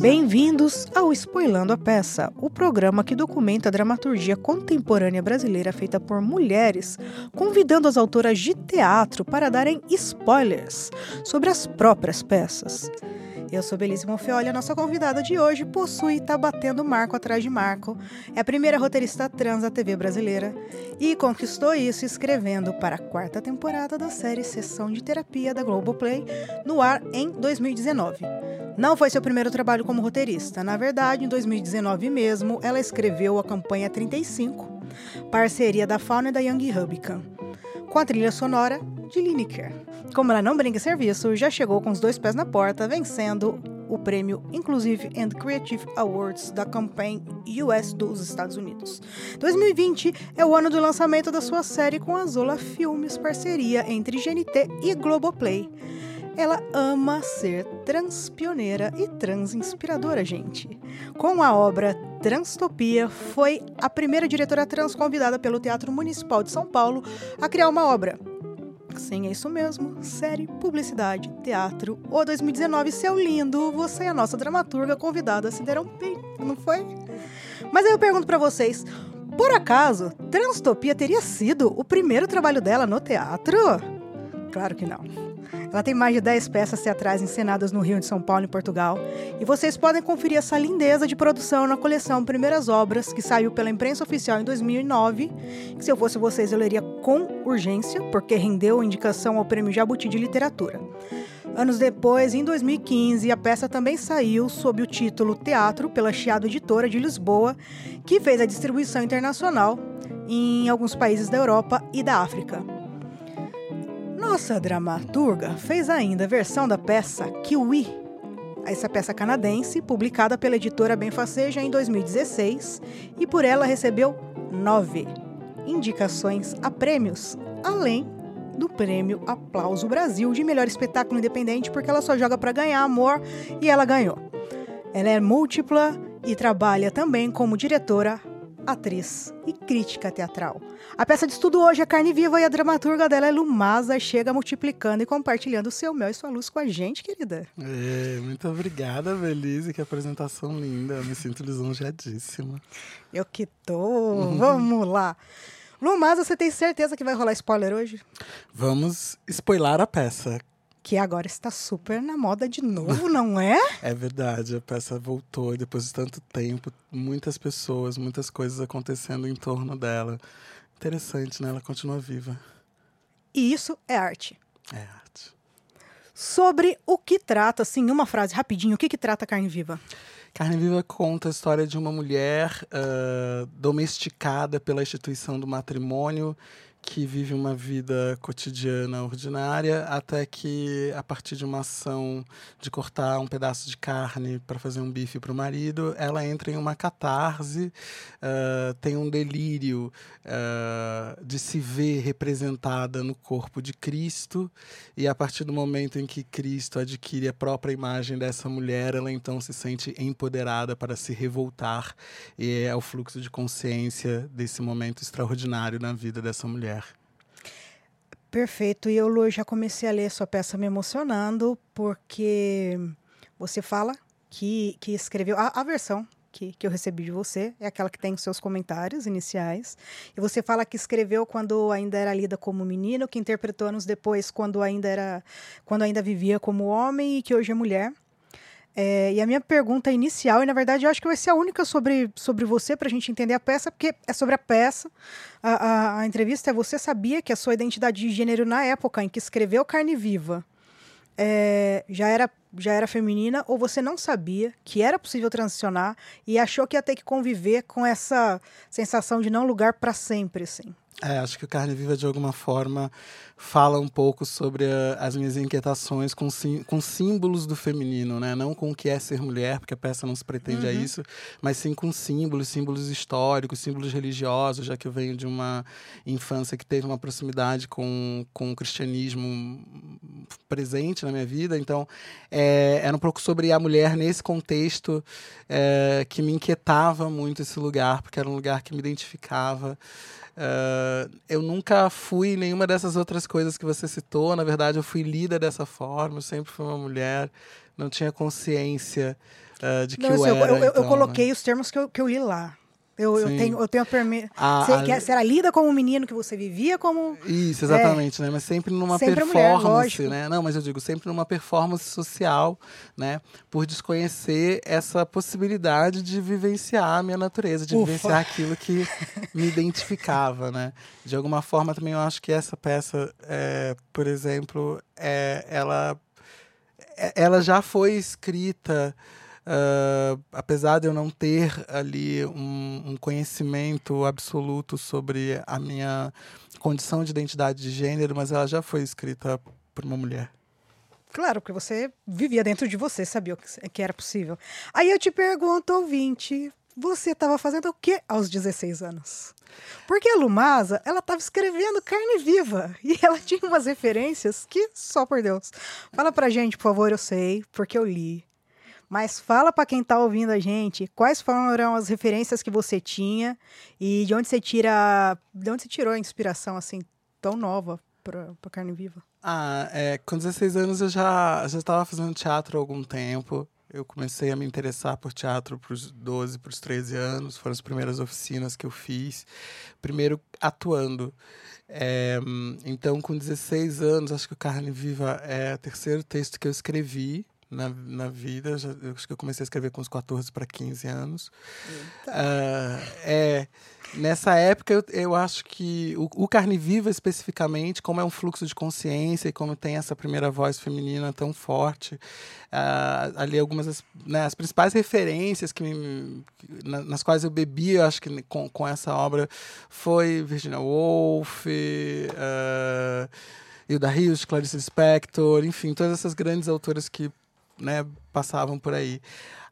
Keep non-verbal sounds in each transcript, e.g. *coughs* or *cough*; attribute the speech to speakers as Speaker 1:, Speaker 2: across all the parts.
Speaker 1: Bem-vindos ao Spoilando a Peça, o programa que documenta a dramaturgia contemporânea brasileira feita por mulheres, convidando as autoras de teatro para darem spoilers sobre as próprias peças. Eu sou Belíssima Monfeoli, a nossa convidada de hoje possui Tá Batendo Marco Atrás de Marco, é a primeira roteirista trans da TV brasileira e conquistou isso escrevendo para a quarta temporada da série Sessão de Terapia da Globoplay, no ar em 2019. Não foi seu primeiro trabalho como roteirista, na verdade, em 2019 mesmo, ela escreveu a campanha 35, parceria da Fauna e da Young Rubicon, com a trilha sonora de Lineker. Como ela não brinca em serviço, já chegou com os dois pés na porta, vencendo o prêmio Inclusive and Creative Awards da Campaign US dos Estados Unidos. 2020 é o ano do lançamento da sua série com a Zola Filmes, parceria entre GNT e Globoplay. Ela ama ser transpioneira e transinspiradora, gente. Com a obra Transtopia, foi a primeira diretora trans convidada pelo Teatro Municipal de São Paulo a criar uma obra Sim, é isso mesmo. Série, publicidade, teatro. Ô 2019, seu lindo, você é a nossa dramaturga convidada se deram bem, não foi? Mas aí eu pergunto para vocês, por acaso, Transtopia teria sido o primeiro trabalho dela no teatro? Claro que não. Ela tem mais de 10 peças teatrais encenadas no Rio de São Paulo e Portugal. E vocês podem conferir essa lindeza de produção na coleção Primeiras Obras, que saiu pela imprensa oficial em 2009. Que, se eu fosse vocês, eu leria com urgência, porque rendeu indicação ao Prêmio Jabuti de Literatura. Anos depois, em 2015, a peça também saiu sob o título Teatro pela Chiado Editora de Lisboa, que fez a distribuição internacional em alguns países da Europa e da África. Nossa dramaturga fez ainda a versão da peça Kiwi, essa peça canadense, publicada pela editora Benfaceja em 2016, e por ela recebeu nove indicações a prêmios, além do prêmio Aplauso Brasil de melhor espetáculo independente, porque ela só joga para ganhar amor e ela ganhou. Ela é múltipla e trabalha também como diretora, atriz e crítica teatral. A peça de estudo hoje é Carne Viva e a dramaturga dela é Lumasa, chega multiplicando e compartilhando o seu mel e sua luz com a gente, querida.
Speaker 2: É, muito obrigada, Belize, que apresentação linda, eu me sinto lisonjeadíssima.
Speaker 1: Eu que tô, uhum. vamos lá. Lumasa, você tem certeza que vai rolar spoiler hoje?
Speaker 2: Vamos spoiler a peça
Speaker 1: que agora está super na moda de novo, *laughs* não é?
Speaker 2: É verdade, a peça voltou e depois de tanto tempo, muitas pessoas, muitas coisas acontecendo em torno dela. Interessante, né? Ela continua viva.
Speaker 1: E isso é arte.
Speaker 2: É arte.
Speaker 1: Sobre o que trata, assim, uma frase rapidinho, o que, que trata Carne Viva?
Speaker 2: Carne Viva conta a história de uma mulher uh, domesticada pela instituição do matrimônio que vive uma vida cotidiana ordinária, até que, a partir de uma ação de cortar um pedaço de carne para fazer um bife para o marido, ela entra em uma catarse, uh, tem um delírio uh, de se ver representada no corpo de Cristo, e a partir do momento em que Cristo adquire a própria imagem dessa mulher, ela então se sente empoderada para se revoltar, e é o fluxo de consciência desse momento extraordinário na vida dessa mulher.
Speaker 1: Perfeito. E eu, Lu, já comecei a ler sua peça me emocionando, porque você fala que, que escreveu. A, a versão que, que eu recebi de você é aquela que tem os seus comentários iniciais. E você fala que escreveu quando ainda era lida como menino, que interpretou anos depois quando ainda era quando ainda vivia como homem e que hoje é mulher. É, e a minha pergunta inicial, e na verdade eu acho que vai ser a única sobre, sobre você, para a gente entender a peça, porque é sobre a peça. A, a, a, entrevista é: você sabia que a sua identidade de gênero na época em que escreveu Carne Viva é, já, era, já era feminina, ou você não sabia que era possível transicionar e achou que ia ter que conviver com essa sensação de não lugar para sempre? Assim?
Speaker 2: É, acho que o Carne Viva, de alguma forma, fala um pouco sobre a, as minhas inquietações com, sim, com símbolos do feminino, né? Não com o que é ser mulher, porque a peça não se pretende uhum. a isso, mas sim com símbolos, símbolos históricos, símbolos religiosos, já que eu venho de uma infância que teve uma proximidade com, com o cristianismo presente na minha vida. Então, é, era um pouco sobre a mulher nesse contexto é, que me inquietava muito esse lugar, porque era um lugar que me identificava. Uh, eu nunca fui nenhuma dessas outras coisas que você citou. Na verdade, eu fui lida dessa forma. Eu sempre fui uma mulher. Não tinha consciência uh, de que não, eu, eu era.
Speaker 1: Eu,
Speaker 2: então,
Speaker 1: eu coloquei né? os termos que eu, que eu li lá. Eu, eu, tenho, eu tenho a permissão. Você, era lida como um menino que você vivia como.
Speaker 2: Isso, exatamente, é. né? Mas sempre numa sempre performance, mulher, né? Não, mas eu digo, sempre numa performance social, né? Por desconhecer essa possibilidade de vivenciar a minha natureza, de Ufa. vivenciar aquilo que me identificava, né? De alguma forma também eu acho que essa peça, é, por exemplo, é, ela, é, ela já foi escrita. Uh, apesar de eu não ter ali um, um, conhecimento absoluto sobre a minha condição de identidade de gênero, mas ela já foi escrita por uma mulher.
Speaker 1: Claro, porque você vivia dentro de você, sabia que era possível. Aí eu te pergunto, ouvinte, você estava fazendo o que aos 16 anos? Porque a Lumasa, ela estava escrevendo carne viva *laughs* e ela tinha umas referências que só por Deus. Fala pra gente, por favor, eu sei, porque eu li. Mas fala para quem está ouvindo a gente, quais foram as referências que você tinha e de onde você tira, de onde você tirou a inspiração assim tão nova para carne viva?
Speaker 2: Ah, é, com 16 anos eu já já estava fazendo teatro há algum tempo. Eu comecei a me interessar por teatro para os 12, para os 13 anos. Foram as primeiras oficinas que eu fiz. Primeiro atuando. É, então, com 16 anos, acho que o Carne Viva é o terceiro texto que eu escrevi na, na vida. Já, eu acho que eu comecei a escrever com uns 14 para 15 anos. Uh, é, nessa época, eu, eu acho que o, o, Carne Viva, especificamente, como é um fluxo de consciência e como tem essa primeira voz feminina tão forte, uh, ali algumas das né, as principais referências que me, na, nas quais eu bebi, eu acho que com, com essa obra, foi Virginia Woolf. Uh, Hilda Rios, Clarice Lispector, enfim, todas essas grandes autoras que né, passavam por aí.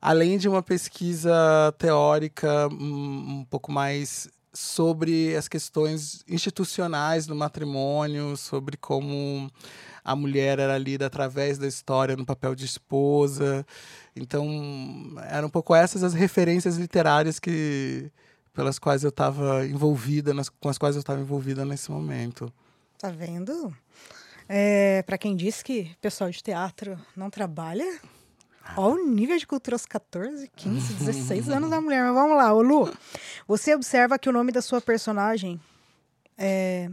Speaker 2: Além de uma pesquisa teórica um, um pouco mais sobre as questões institucionais do matrimônio, sobre como a mulher era lida através da história no papel de esposa. Então, eram um pouco essas as referências literárias que pelas quais eu estava envolvida, nas, com as quais eu estava envolvida nesse momento.
Speaker 1: Tá vendo? É, para quem diz que pessoal de teatro não trabalha, Olha o nível de cultura aos 14, 15, 16 anos da mulher. Mas vamos lá, ô Lu. Você observa que o nome da sua personagem é.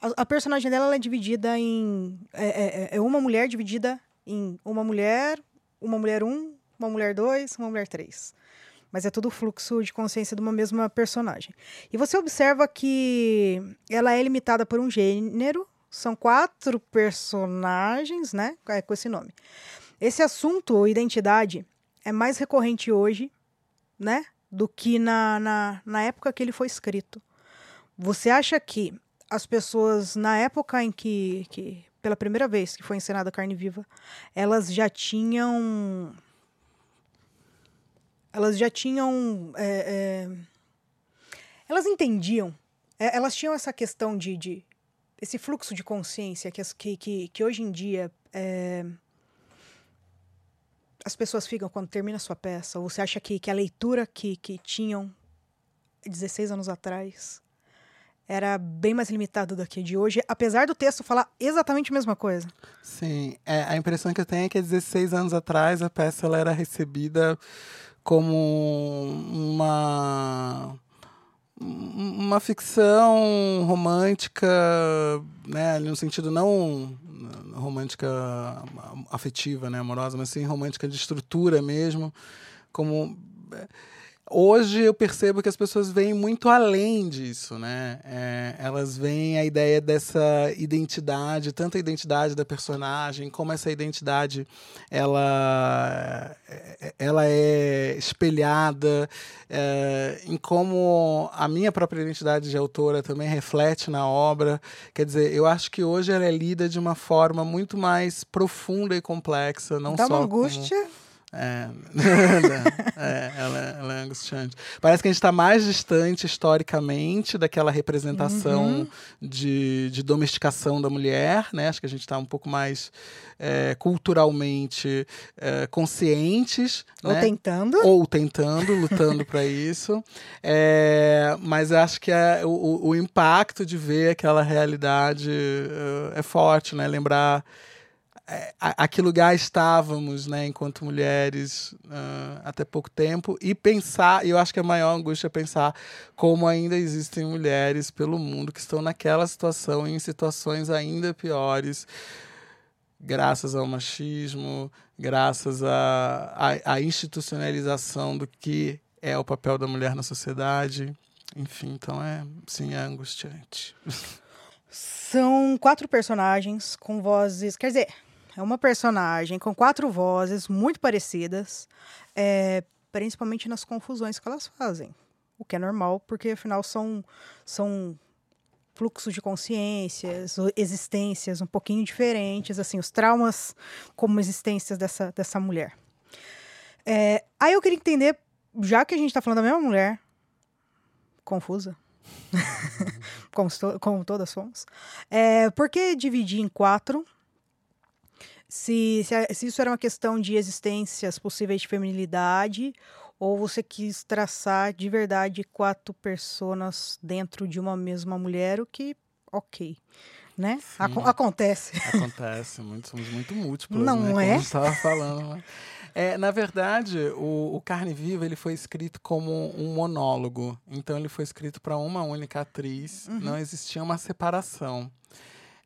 Speaker 1: A, a personagem dela é dividida em. É, é, é, é, uma mulher dividida em uma mulher, uma mulher um, uma mulher dois, uma mulher três. Mas é tudo fluxo de consciência de uma mesma personagem. E você observa que ela é limitada por um gênero, são quatro personagens, né? É, com esse nome. Esse assunto, identidade, é mais recorrente hoje, né? Do que na, na, na época que ele foi escrito. Você acha que as pessoas, na época em que, que pela primeira vez que foi encenada Carne Viva, elas já tinham. Elas já tinham. É, é, elas entendiam. É, elas tinham essa questão de, de esse fluxo de consciência que, que, que hoje em dia é, as pessoas ficam quando termina a sua peça? Ou você acha que, que a leitura que, que tinham 16 anos atrás era bem mais limitada do que de hoje, apesar do texto falar exatamente a mesma coisa?
Speaker 2: Sim, é, a impressão que eu tenho é que 16 anos atrás a peça ela era recebida como uma uma ficção romântica, né, no sentido não romântica afetiva, né, amorosa, mas sim romântica de estrutura mesmo, como hoje eu percebo que as pessoas veem muito além disso, né? É, elas veem a ideia dessa identidade, tanto a identidade da personagem, como essa identidade ela, é, ela é espelhada é, em como a minha própria identidade de autora também reflete na obra. Quer dizer, eu acho que hoje ela é lida de uma forma muito mais profunda e complexa, não
Speaker 1: Dá
Speaker 2: só
Speaker 1: uma angústia.
Speaker 2: Como é, *laughs* é ela, ela, é angustiante. Parece que a gente está mais distante historicamente daquela representação uhum. de, de domesticação da mulher, né? Acho que a gente está um pouco mais é, culturalmente é, conscientes.
Speaker 1: Ou
Speaker 2: né?
Speaker 1: tentando.
Speaker 2: Ou tentando, lutando para *laughs* isso. É, mas acho que é, o, o impacto de ver aquela realidade é, é forte, né? Lembrar a, a que lugar estávamos, né, enquanto mulheres, uh, até pouco tempo, e pensar, eu acho que a maior angústia é pensar como ainda existem mulheres pelo mundo que estão naquela situação, em situações ainda piores, graças ao machismo, graças à institucionalização do que é o papel da mulher na sociedade. Enfim, então é, sim, é angustiante. *laughs*
Speaker 1: São quatro personagens com vozes, quer dizer, é uma personagem com quatro vozes muito parecidas, é, principalmente nas confusões que elas fazem. O que é normal, porque afinal são, são fluxos de consciências, existências um pouquinho diferentes, assim, os traumas como existências dessa, dessa mulher. É, aí eu queria entender, já que a gente está falando da mesma mulher, confusa, *laughs* como, como todas somos, é, por que dividir em quatro se, se, se isso era uma questão de existências possíveis de feminilidade ou você quis traçar de verdade quatro personas dentro de uma mesma mulher, o que, ok, né? Ac acontece. *laughs*
Speaker 2: Acontece, muito, somos muito múltiplos,
Speaker 1: Não
Speaker 2: né?
Speaker 1: é?
Speaker 2: Como estava falando. Né? É, na verdade, o, o, Carne Viva ele foi escrito como um monólogo. Então ele foi escrito para uma única atriz. Uhum. Não existia uma separação.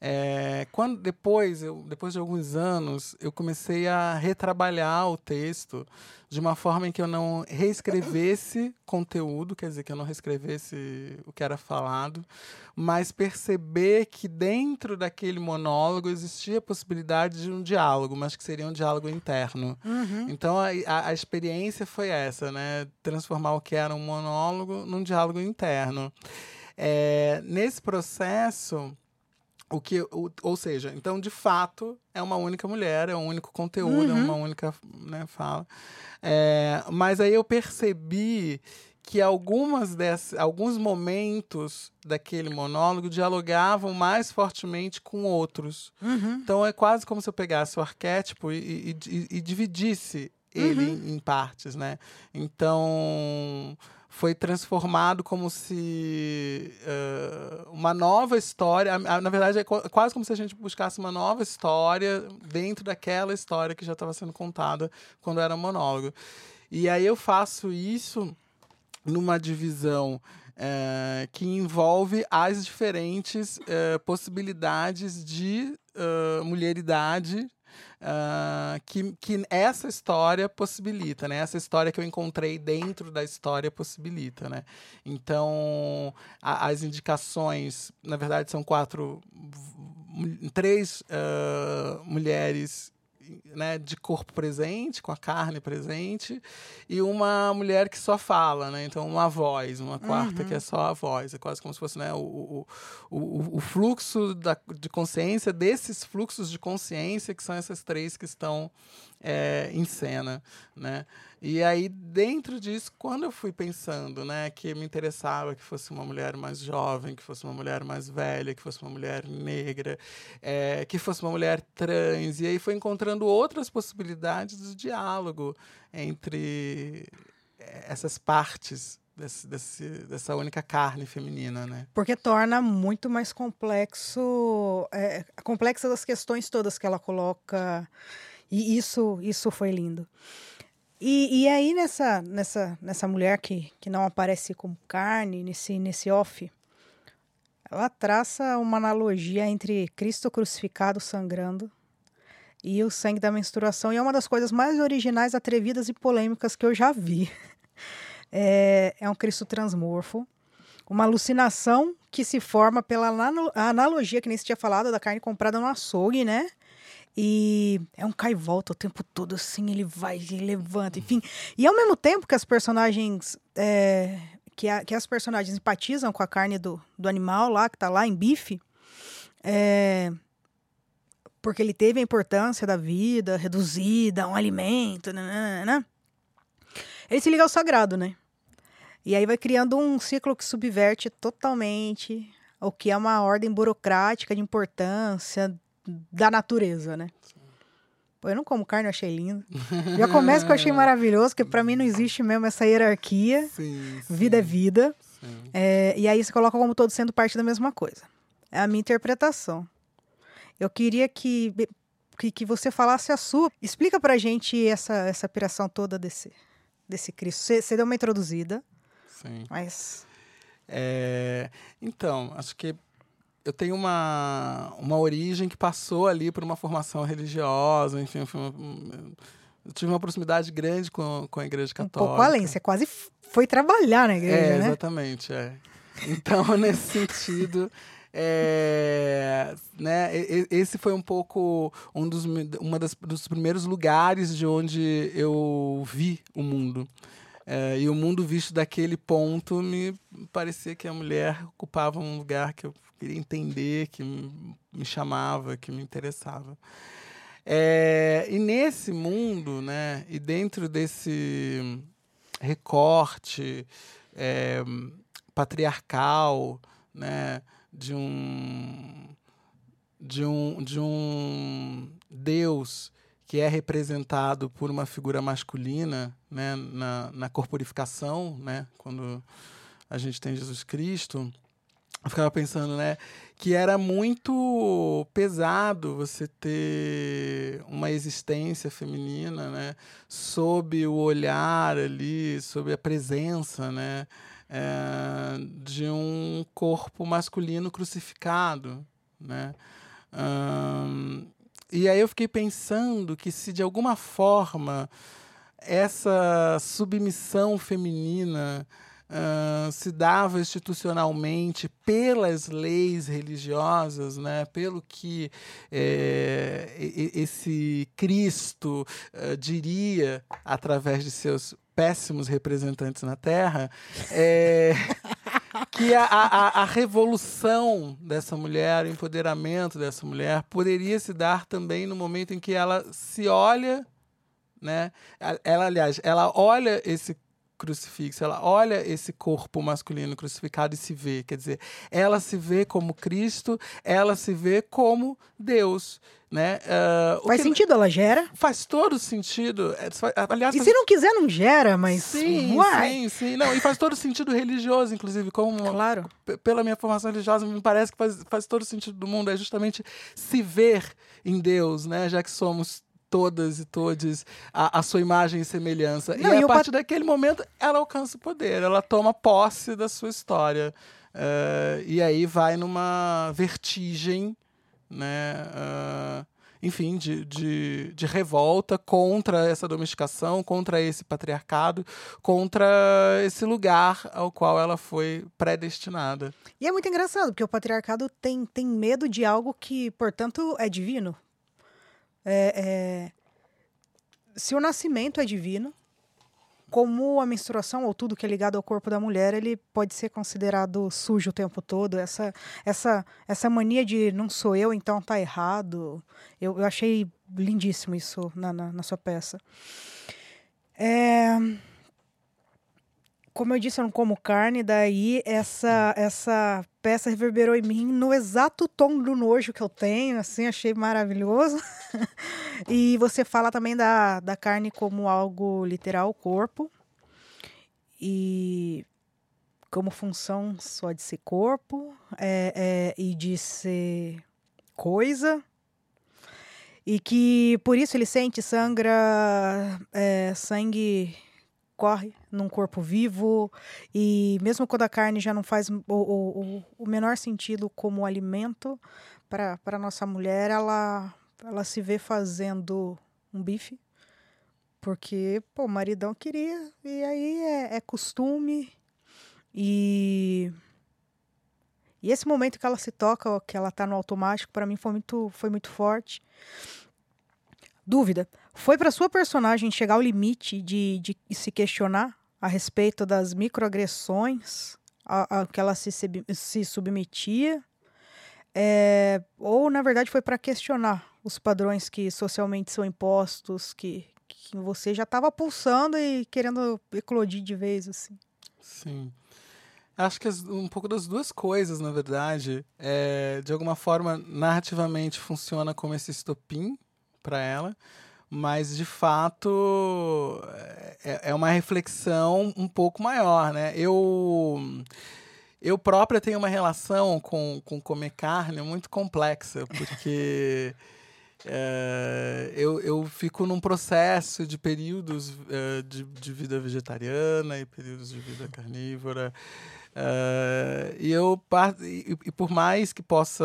Speaker 2: É, quando depois, eu, depois de alguns anos, eu comecei a retrabalhar o texto de uma forma em que eu não reescrevesse *coughs* conteúdo, quer dizer, que eu não reescrevesse o que era falado, mas perceber que dentro daquele monólogo existia a possibilidade de um diálogo, mas que seria um diálogo interno.
Speaker 1: Uhum.
Speaker 2: Então a, a, a experiência foi essa, né? Transformar o que era um monólogo num diálogo interno. É, nesse processo o que, o, ou seja, então de fato é uma única mulher, é um único conteúdo, é uhum. é uma única né, fala. É, mas aí eu percebi que algumas dessas, alguns momentos daquele monólogo dialogavam mais fortemente com outros.
Speaker 1: Uhum.
Speaker 2: Então é quase como se eu pegasse o arquétipo e, e, e, e dividisse ele uhum. em, em partes, né? Então foi transformado como se uh, uma nova história. Na verdade, é quase como se a gente buscasse uma nova história dentro daquela história que já estava sendo contada quando era monólogo. E aí eu faço isso numa divisão uh, que envolve as diferentes uh, possibilidades de mulheridade uh, que, que essa história possibilita, né? Essa história que eu encontrei dentro da história possibilita, né? Então, a, as indicações, na verdade, são quatro, três uh, mulheres né, de corpo presente, com a carne presente, e uma mulher que só fala, né? Então, uma voz, uma quarta uhum. que é só a voz. É quase como se fosse né, o, o, o, o fluxo da, de consciência desses fluxos de consciência que são essas três que estão é, em cena, né? E aí, dentro disso, quando eu fui pensando, né, que me interessava que fosse uma mulher mais jovem, que fosse uma mulher mais velha, que fosse uma mulher negra, é, que fosse uma mulher trans, e aí foi encontrando outras possibilidades de diálogo entre é, essas partes Desse, desse, dessa única carne feminina, né?
Speaker 1: Porque torna muito mais complexo, é, complexas as questões todas que ela coloca, e isso, isso foi lindo. E, e aí, nessa, nessa, nessa mulher que, que não aparece como carne, nesse, nesse off, ela traça uma analogia entre Cristo crucificado sangrando e o sangue da menstruação. E é uma das coisas mais originais, atrevidas e polêmicas que eu já vi. *laughs* é, é um Cristo transmorfo, uma alucinação que se forma pela analogia que nem se tinha falado da carne comprada no açougue, né? E é um cai e volta o tempo todo, assim, ele vai e levanta, enfim. E ao mesmo tempo que as personagens. É, que, a, que as personagens empatizam com a carne do, do animal lá, que tá lá em bife, é, porque ele teve a importância da vida reduzida, um alimento, né, né, né, ele se liga ao sagrado, né? E aí vai criando um ciclo que subverte totalmente o que é uma ordem burocrática de importância da natureza, né? Pô, eu não como carne, eu achei lindo. Já começa que eu achei maravilhoso, que para mim não existe mesmo essa hierarquia. Sim, sim. Vida é vida. É, e aí você coloca como todos sendo parte da mesma coisa. É a minha interpretação. Eu queria que, que, que você falasse a sua. Explica pra gente essa, essa piração toda desse, desse Cristo. Você, você deu uma introduzida.
Speaker 2: Sim.
Speaker 1: Mas.
Speaker 2: É, então, acho que eu tenho uma, uma origem que passou ali por uma formação religiosa, enfim, eu tive uma proximidade grande com, com a igreja católica.
Speaker 1: Um pouco além, você quase foi trabalhar na igreja,
Speaker 2: é,
Speaker 1: né?
Speaker 2: Exatamente, é. Então, *laughs* nesse sentido, é, né, esse foi um pouco um dos, uma das, dos primeiros lugares de onde eu vi o mundo. É, e o mundo visto daquele ponto me parecia que a mulher ocupava um lugar que eu queria entender, que me chamava, que me interessava. É, e nesse mundo, né, e dentro desse recorte é, patriarcal, né, de um de um de um Deus que é representado por uma figura masculina, né, na, na corporificação, né, quando a gente tem Jesus Cristo, eu ficava pensando, né, que era muito pesado você ter uma existência feminina, né, sob o olhar ali, sob a presença, né, é, de um corpo masculino crucificado, né. E aí eu fiquei pensando que se de alguma forma essa submissão feminina uh, se dava institucionalmente pelas leis religiosas, né, pelo que é, esse Cristo uh, diria através de seus péssimos representantes na Terra, é, *laughs* que a, a, a, revolução dessa mulher, o empoderamento dessa mulher, poderia se dar também no momento em que ela se olha, né? Ela, aliás, ela olha esse crucifixo, ela olha esse corpo masculino crucificado e se vê, quer dizer, ela se vê como Cristo, ela se vê como Deus. Né?
Speaker 1: Uh, faz sentido, ela gera?
Speaker 2: Faz todo sentido. É,
Speaker 1: aliás, e faz... se não quiser, não gera, mas.
Speaker 2: Sim, Uai. sim, sim. Não, e faz todo sentido religioso, inclusive, como.
Speaker 1: Claro.
Speaker 2: Pela minha formação religiosa, me parece que faz, faz todo sentido do mundo. É justamente se ver em Deus, né? Já que somos todas e todos a, a, sua imagem e semelhança. Não, e, e a partir pat... daquele momento, ela alcança o poder, ela toma posse da sua história. Uh, e aí vai numa vertigem né? Uh, enfim, de, de, de, revolta contra essa domesticação, contra esse patriarcado, contra esse lugar ao qual ela foi predestinada.
Speaker 1: E é muito engraçado, porque o patriarcado tem, tem medo de algo que, portanto, é divino. É, é... Se o nascimento é divino, como a menstruação ou tudo que é ligado ao corpo da mulher, ele pode ser considerado sujo o tempo todo. Essa essa essa mania de não sou eu, então tá errado. Eu, eu achei lindíssimo isso na, na, na sua peça. É como eu disse, eu não como carne, daí essa essa peça reverberou em mim no exato tom do nojo que eu tenho, assim, achei maravilhoso. *laughs* e você fala também da, da carne como algo literal, corpo, e como função só de ser corpo é, é, e de ser coisa. E que por isso ele sente, sangra, é, sangue corre num corpo vivo e mesmo quando a carne já não faz o, o, o menor sentido como alimento para nossa mulher, ela, ela se vê fazendo um bife Porque, pô, o maridão queria, e aí é, é costume. E. E esse momento que ela se toca, que ela tá no automático, para mim foi muito, foi muito forte. Dúvida. Foi para sua personagem chegar ao limite de, de se questionar a respeito das microagressões a, a que ela se, se submetia? É, ou, na verdade, foi para questionar os padrões que socialmente são impostos, que, que você já estava pulsando e querendo eclodir de vez, assim?
Speaker 2: Sim. Acho que um pouco das duas coisas, na verdade. É, de alguma forma, narrativamente funciona como esse estopim para ela, mas de fato é, é uma reflexão um pouco maior, né? Eu eu própria tenho uma relação com, com comer carne muito complexa, porque *laughs* é, eu, eu fico num processo de períodos é, de, de vida vegetariana e períodos de vida carnívora. Uh, e eu e, e, por mais que possa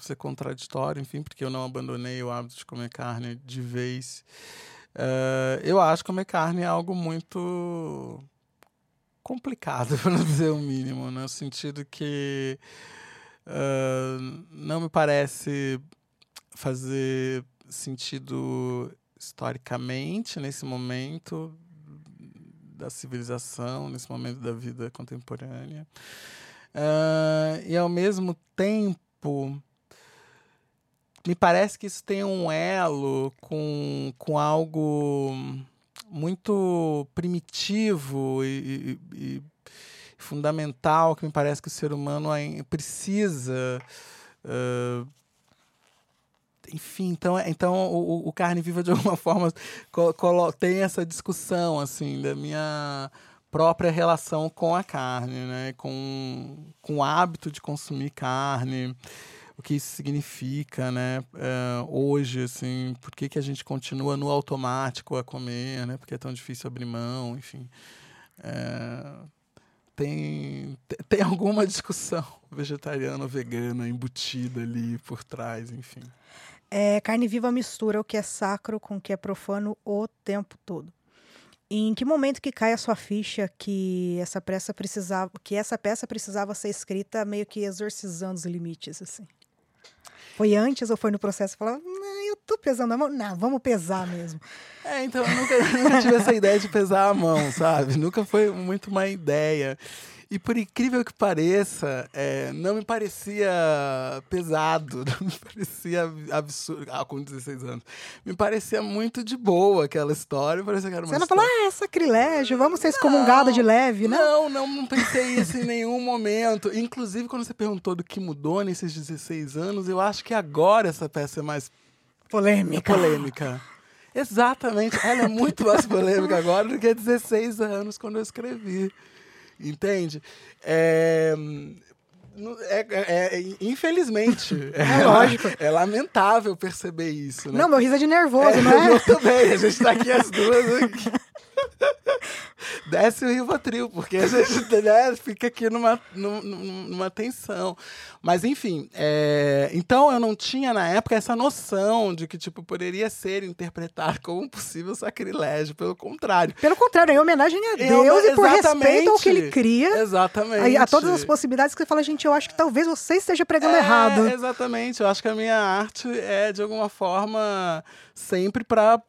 Speaker 2: ser contraditório, enfim, porque eu não abandonei o hábito de comer carne de vez, uh, eu acho comer carne é algo muito complicado, *laughs* para não dizer o mínimo, no sentido que uh, não me parece fazer sentido historicamente nesse momento da civilização, nesse momento da vida contemporânea. Uh, e ao mesmo tempo, me parece que isso tem um elo com, com algo muito primitivo e, e, e fundamental que me parece que o ser humano precisa. Uh, enfim, então, é, então o, o, Carne Viva, de *laughs* alguma forma, tem essa discussão, assim, da minha própria relação com a carne, né? Com, com o hábito de consumir carne, o que isso significa, né? É, hoje, assim, por que, que a gente continua no automático a comer, né? Porque é tão difícil abrir mão, enfim. É, tem, tem alguma discussão *laughs* vegetariana vegana embutida ali por trás, enfim.
Speaker 1: É, carne viva mistura o que é sacro com o que é profano o tempo todo. Em que momento que cai a sua ficha que essa peça precisava, que essa peça precisava ser escrita meio que exorcizando os limites assim? Foi antes ou foi no processo? Falava, eu tô pesando a mão. Não, vamos pesar mesmo. *laughs*
Speaker 2: É, então eu nunca, nunca tive essa ideia de pesar a mão, sabe? Nunca foi muito uma ideia. E por incrível que pareça, é, não me parecia pesado, *laughs* não me parecia absurdo. Ah, com 16 anos. Me parecia muito de boa aquela história. Parecia que era uma
Speaker 1: Você não
Speaker 2: história...
Speaker 1: falou, ah, é sacrilégio, vamos ser excomungada de leve,
Speaker 2: né? Não, não, não pensei isso em nenhum momento. Inclusive, quando você perguntou do que mudou nesses 16 anos, eu acho que agora essa peça é mais
Speaker 1: polêmica.
Speaker 2: polêmica. Exatamente. Ela é muito mais polêmica agora do que 16 anos quando eu escrevi. Entende? É, é, é, é, infelizmente. *laughs*
Speaker 1: É, lógico.
Speaker 2: É lamentável perceber isso. Né?
Speaker 1: Não, meu riso é de nervoso, é, não é?
Speaker 2: Eu também. A gente tá aqui as duas. Aqui. *laughs* *laughs* Desce o Rivotril, porque a gente né, fica aqui numa, numa tensão. Mas, enfim, é... então eu não tinha na época essa noção de que tipo, poderia ser interpretado como um possível sacrilégio. Pelo contrário.
Speaker 1: Pelo contrário, em homenagem a Deus eu, e por respeito ao que ele cria.
Speaker 2: Exatamente.
Speaker 1: A, a, todas as possibilidades que você fala, gente, eu acho que talvez você esteja pregando
Speaker 2: é,
Speaker 1: errado.
Speaker 2: Exatamente. Eu acho que a minha arte é, de alguma forma, sempre para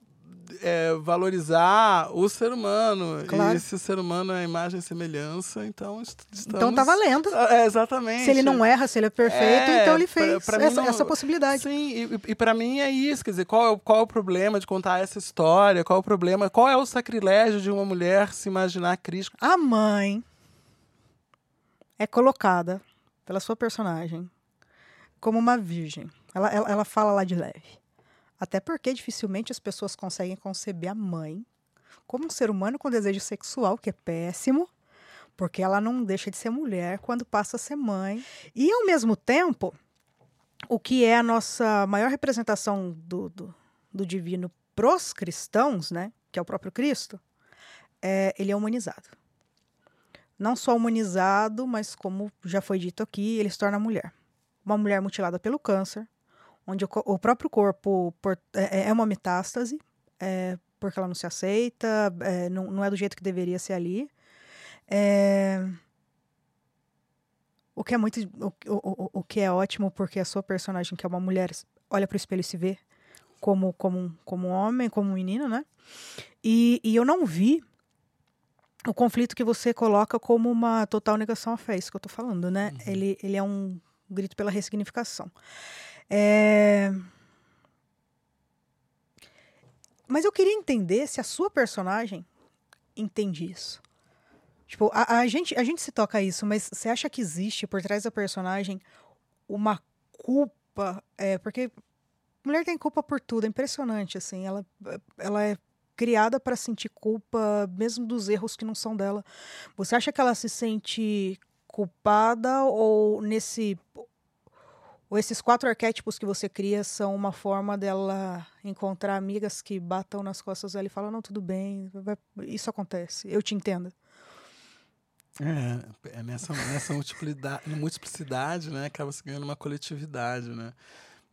Speaker 2: é, valorizar o ser humano. Claro. E esse ser humano é imagem e semelhança, então estamos...
Speaker 1: Então tá valendo.
Speaker 2: É, exatamente.
Speaker 1: Se ele não erra, se ele é perfeito, é, então ele fez pra, pra essa, não... essa, possibilidade.
Speaker 2: Sim, e, e para mim é isso, quer dizer, qual é, qual é o problema de contar essa história? Qual é o problema, qual é o sacrilégio de uma mulher se imaginar crítica?
Speaker 1: A mãe é colocada pela sua personagem como uma virgem. Ela, ela, ela fala lá de leve. Até porque dificilmente as pessoas conseguem conceber a mãe como um ser humano com desejo sexual, que é péssimo, porque ela não deixa de ser mulher quando passa a ser mãe. E, ao mesmo tempo, o que é a nossa maior representação do, do, do divino pros cristãos, né, que é o próprio Cristo, é, ele é humanizado. Não só humanizado, mas como já foi dito aqui, ele se torna mulher. Uma mulher mutilada pelo câncer, onde o, o próprio corpo por, é, é, uma metástase, é, porque ela não se aceita, é, não, não é do jeito que deveria ser ali. É, o que é muito. O, o, o que é ótimo, porque a sua personagem, que é uma mulher, olha pro espelho e se vê como, como, como homem, como menino, né? E, e eu não vi o conflito que você coloca como uma total negação à fé, isso que eu tô falando, né? Uhum. Ele, ele é um grito pela ressignificação. É... Mas eu queria entender se a sua personagem entende isso. Tipo, a, a, gente, a gente se toca isso, mas você acha que existe por trás da personagem uma culpa? É, porque mulher tem culpa por tudo, é impressionante, assim. Ela, ela é criada para sentir culpa, mesmo dos erros que não são dela. Você acha que ela se sente culpada ou nesse ou esses quatro arquétipos que você cria são uma forma dela encontrar amigas que batam nas costas dela e falam: não, tudo bem, isso acontece, eu te entendo.
Speaker 2: É, é nessa, nessa multiplicidade, *laughs* multiplicidade, né, acaba se ganhando uma coletividade, né?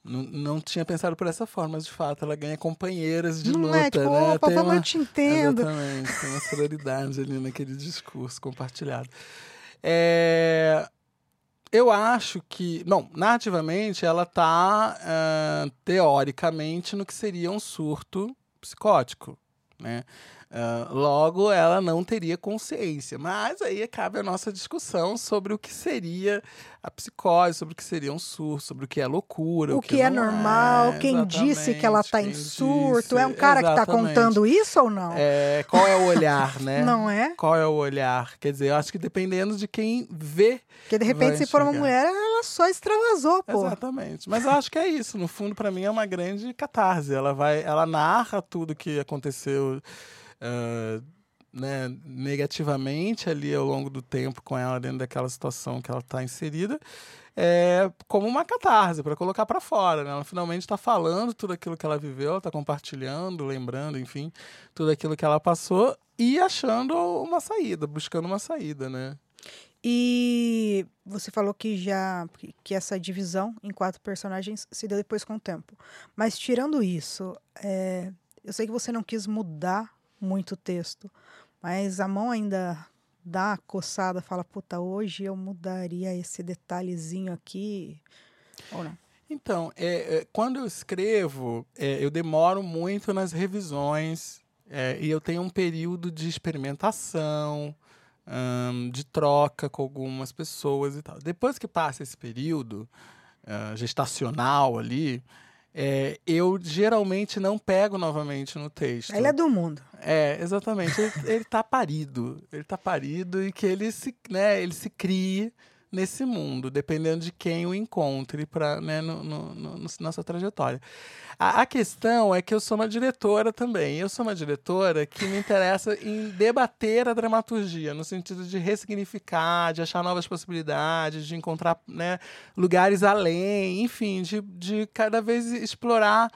Speaker 2: Não, não tinha pensado por essa forma, mas de fato ela ganha companheiras de não luta, é, tipo, né?
Speaker 1: Opa, tem uma, eu te entendo.
Speaker 2: Exatamente, tem uma *laughs* sororidade ali naquele discurso compartilhado. É, eu acho que, não, narrativamente ela está uh, teoricamente no que seria um surto psicótico, né? Uh, logo, ela não teria consciência. Mas aí cabe a nossa discussão sobre o que seria a psicose, sobre o que seria um surto, sobre o que é loucura.
Speaker 1: O, o que, que, é normal, é, quem disse que ela está em surto. Disse, é um cara tá exatamente. que está contando isso ou não?
Speaker 2: É, qual é o olhar, *laughs* né?
Speaker 1: não é?
Speaker 2: Qual é o olhar? Quer dizer, eu acho que dependendo de quem vê.
Speaker 1: Porque de repente, se for uma mulher, ela só extravasou, pô.
Speaker 2: Exatamente. Mas eu acho que é isso. No fundo, para mim, é uma grande catarse. Ela vai, ela narra tudo que aconteceu uh, né, negativamente ali ao longo do tempo com ela dentro daquela situação que ela está inserida, é, como uma catarse para colocar para fora. Né? Ela finalmente está falando tudo aquilo que ela viveu, está compartilhando, lembrando, enfim, tudo aquilo que ela passou e achando uma saída, buscando uma saída, né?
Speaker 1: E você falou que já que essa divisão em quatro personagens se deu depois com o tempo. Mas tirando isso, é, eu sei que você não quis mudar muito texto. Mas a mão ainda dá a coçada, fala, puta, hoje eu mudaria esse detalhezinho aqui, ou não?
Speaker 2: Então, é, é, quando eu escrevo, é, eu demoro muito nas revisões é, e eu tenho um período de experimentação, de troca com algumas pessoas e tal. Depois que passa esse período uh, gestacional ali, é, eu geralmente não pego novamente no texto.
Speaker 1: Ele é do mundo.
Speaker 2: É, exatamente. ele, ele tá parido. Ele tá parido e que ele se, né, ele se crie nesse mundo, dependendo de quem o encontre pra, né, no, no, no, na sua trajetória. A, a, questão é que eu sou uma diretora também. Eu sou uma diretora que me interessa em debater a dramaturgia, no sentido de ressignificar, de achar novas possibilidades, de encontrar né, lugares além, enfim, de, de cada vez explorar.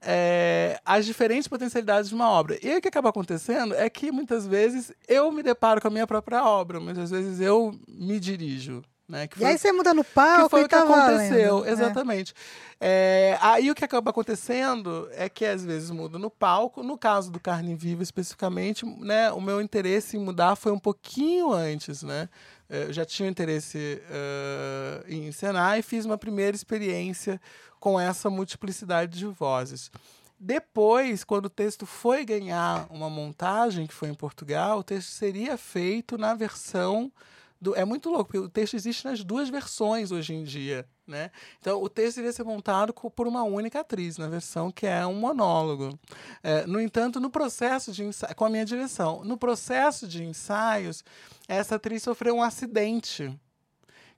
Speaker 2: É, as diferentes potencialidades de uma obra. E o que acaba acontecendo é que muitas vezes eu me deparo com a minha própria obra, muitas vezes eu me dirijo né?
Speaker 1: Foi, e aí você muda no palco
Speaker 2: que foi
Speaker 1: e
Speaker 2: o que tá aconteceu, valendo. É. exatamente. É. É, aí o que acaba acontecendo é que às vezes muda no palco. No caso do Carne Viva especificamente, né, o meu interesse em mudar foi um pouquinho antes, né? É, eu já tinha interesse uh, em encenar e fiz uma primeira experiência com essa multiplicidade de vozes. Depois, quando o texto foi ganhar uma montagem, que foi em Portugal, o texto seria feito na versão do, é muito louco, porque o texto existe nas duas versões hoje em dia. Né? Então, o texto iria ser montado por uma única atriz, na versão que é um monólogo. É, no entanto, no processo de com a minha direção, no processo de ensaios, essa atriz sofreu um acidente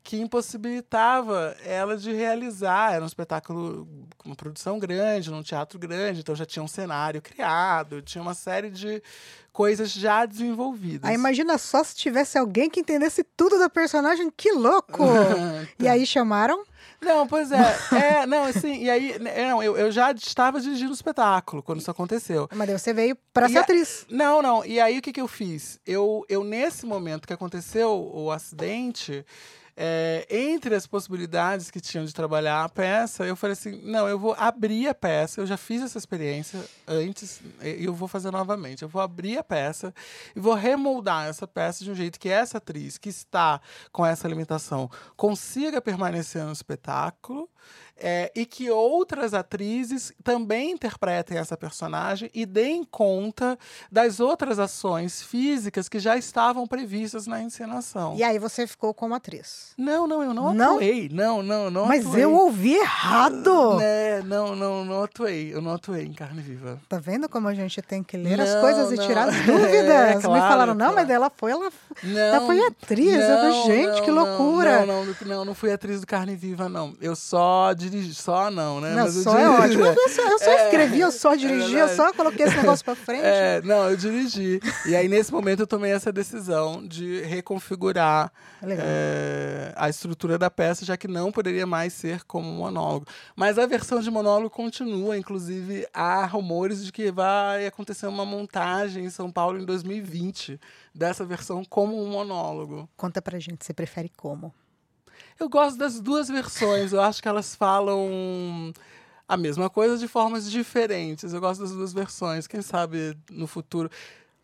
Speaker 2: que impossibilitava ela de realizar. Era um espetáculo com uma produção grande, num teatro grande, então já tinha um cenário criado, tinha uma série de coisas já desenvolvidas.
Speaker 1: Aí imagina só se tivesse alguém que entendesse tudo da personagem, que louco! *laughs* e aí chamaram?
Speaker 2: Não, pois é. é, não, assim, e aí, né, não, eu, eu já estava dirigindo o espetáculo quando isso aconteceu.
Speaker 1: Mas daí você veio para ser a, atriz.
Speaker 2: Não, não. E aí o que, que eu fiz? Eu, eu, nesse momento que aconteceu o acidente, é, entre as possibilidades que tinham de trabalhar a peça, eu falei assim: não, eu vou abrir a peça. Eu já fiz essa experiência antes e eu vou fazer novamente. Eu vou abrir a peça e vou remoldar essa peça de um jeito que essa atriz que está com essa limitação consiga permanecer no espetáculo é, e que outras atrizes também interpretem essa personagem e deem conta das outras ações físicas que já estavam previstas na encenação.
Speaker 1: E aí você ficou como atriz?
Speaker 2: Não, não, eu não, não? atuei. Não, não, não
Speaker 1: Mas
Speaker 2: atuei.
Speaker 1: eu ouvi errado!
Speaker 2: É, não, não, não atuei. Eu não atuei em carne viva.
Speaker 1: Tá vendo como a gente tem que ler não, as coisas não. e tirar as *laughs* dúvidas? É, claro, Me falaram, não, claro. mas ela foi, ela, não, ela foi atriz. Não, eu falei, gente, que loucura!
Speaker 2: Não, não, não, não fui atriz do carne viva, não. Eu só dirigi, só não né?
Speaker 1: Não, Mas só é ótimo. Eu só, eu só *laughs* é, escrevi, eu só dirigi, é eu só coloquei esse negócio pra frente.
Speaker 2: É, não, eu dirigi. E aí, nesse momento, eu tomei essa decisão de reconfigurar é, a estrutura da peça, já que não poderia mais ser como monólogo. Mas a versão de monólogo continua, inclusive há rumores de que vai acontecer uma montagem em São Paulo em 2020 dessa versão como um monólogo.
Speaker 1: Conta pra gente, você prefere como?
Speaker 2: Eu gosto das duas versões. Eu acho que elas falam a mesma coisa de formas diferentes. Eu gosto das duas versões. Quem sabe no futuro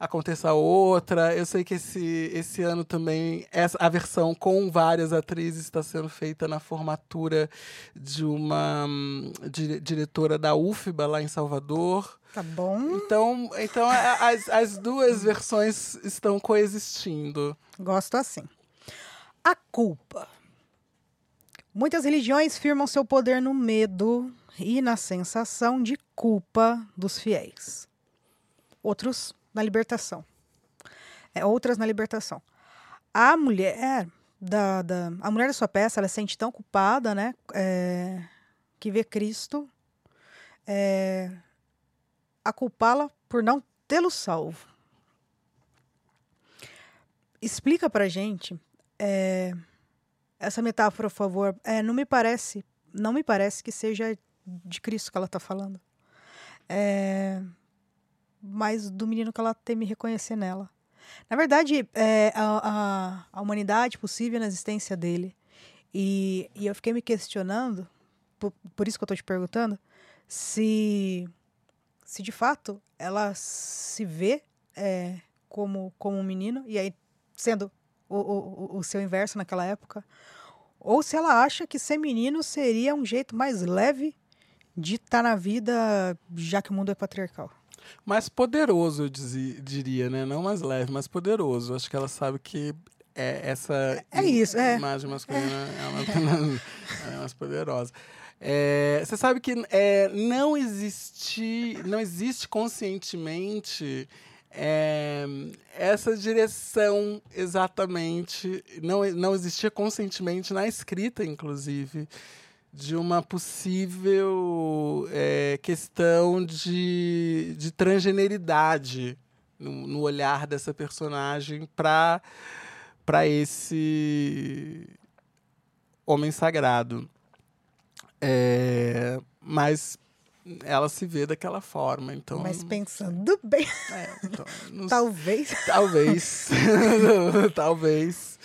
Speaker 2: aconteça outra. Eu sei que esse, esse ano também essa, a versão com várias atrizes está sendo feita na formatura de uma um, di, diretora da UFBA lá em Salvador.
Speaker 1: Tá bom.
Speaker 2: Então, então as, as duas versões estão coexistindo.
Speaker 1: Gosto assim. A culpa. Muitas religiões firmam seu poder no medo e na sensação de culpa dos fiéis. Outros na libertação. É, outras na libertação. A mulher da, da, a mulher da sua peça, ela se sente tão culpada, né? É, que vê Cristo é, a culpá-la por não tê-lo salvo. Explica pra gente é, essa metáfora, por favor, é, não me parece, não me parece que seja de Cristo que ela está falando. É, mas do menino que ela teme reconhecer nela. Na verdade, é, a, a, a, humanidade possível na existência dele. E, e eu fiquei me questionando, por, por isso que eu estou te perguntando, se, se de fato ela se vê é, como, como um menino, e aí sendo o, o, o seu inverso naquela época, ou se ela acha que ser menino seria um jeito mais leve de estar tá na vida, já que o mundo é patriarcal.
Speaker 2: Mais poderoso, eu dizia, diria, né? Não mais leve, mas poderoso. Acho que ela sabe que é essa
Speaker 1: é isso, é.
Speaker 2: imagem masculina é, é mais poderosa. É, você sabe que é, não existe, não existe conscientemente é, essa direção exatamente não, não existia conscientemente na escrita, inclusive, de uma possível é, questão de, de transgeneridade no, no olhar dessa personagem para para esse homem sagrado. É, mas ela se vê daquela forma. Então,
Speaker 1: Mas pensando bem. É, então, *laughs* nos... Talvez.
Speaker 2: Talvez. *laughs* Talvez.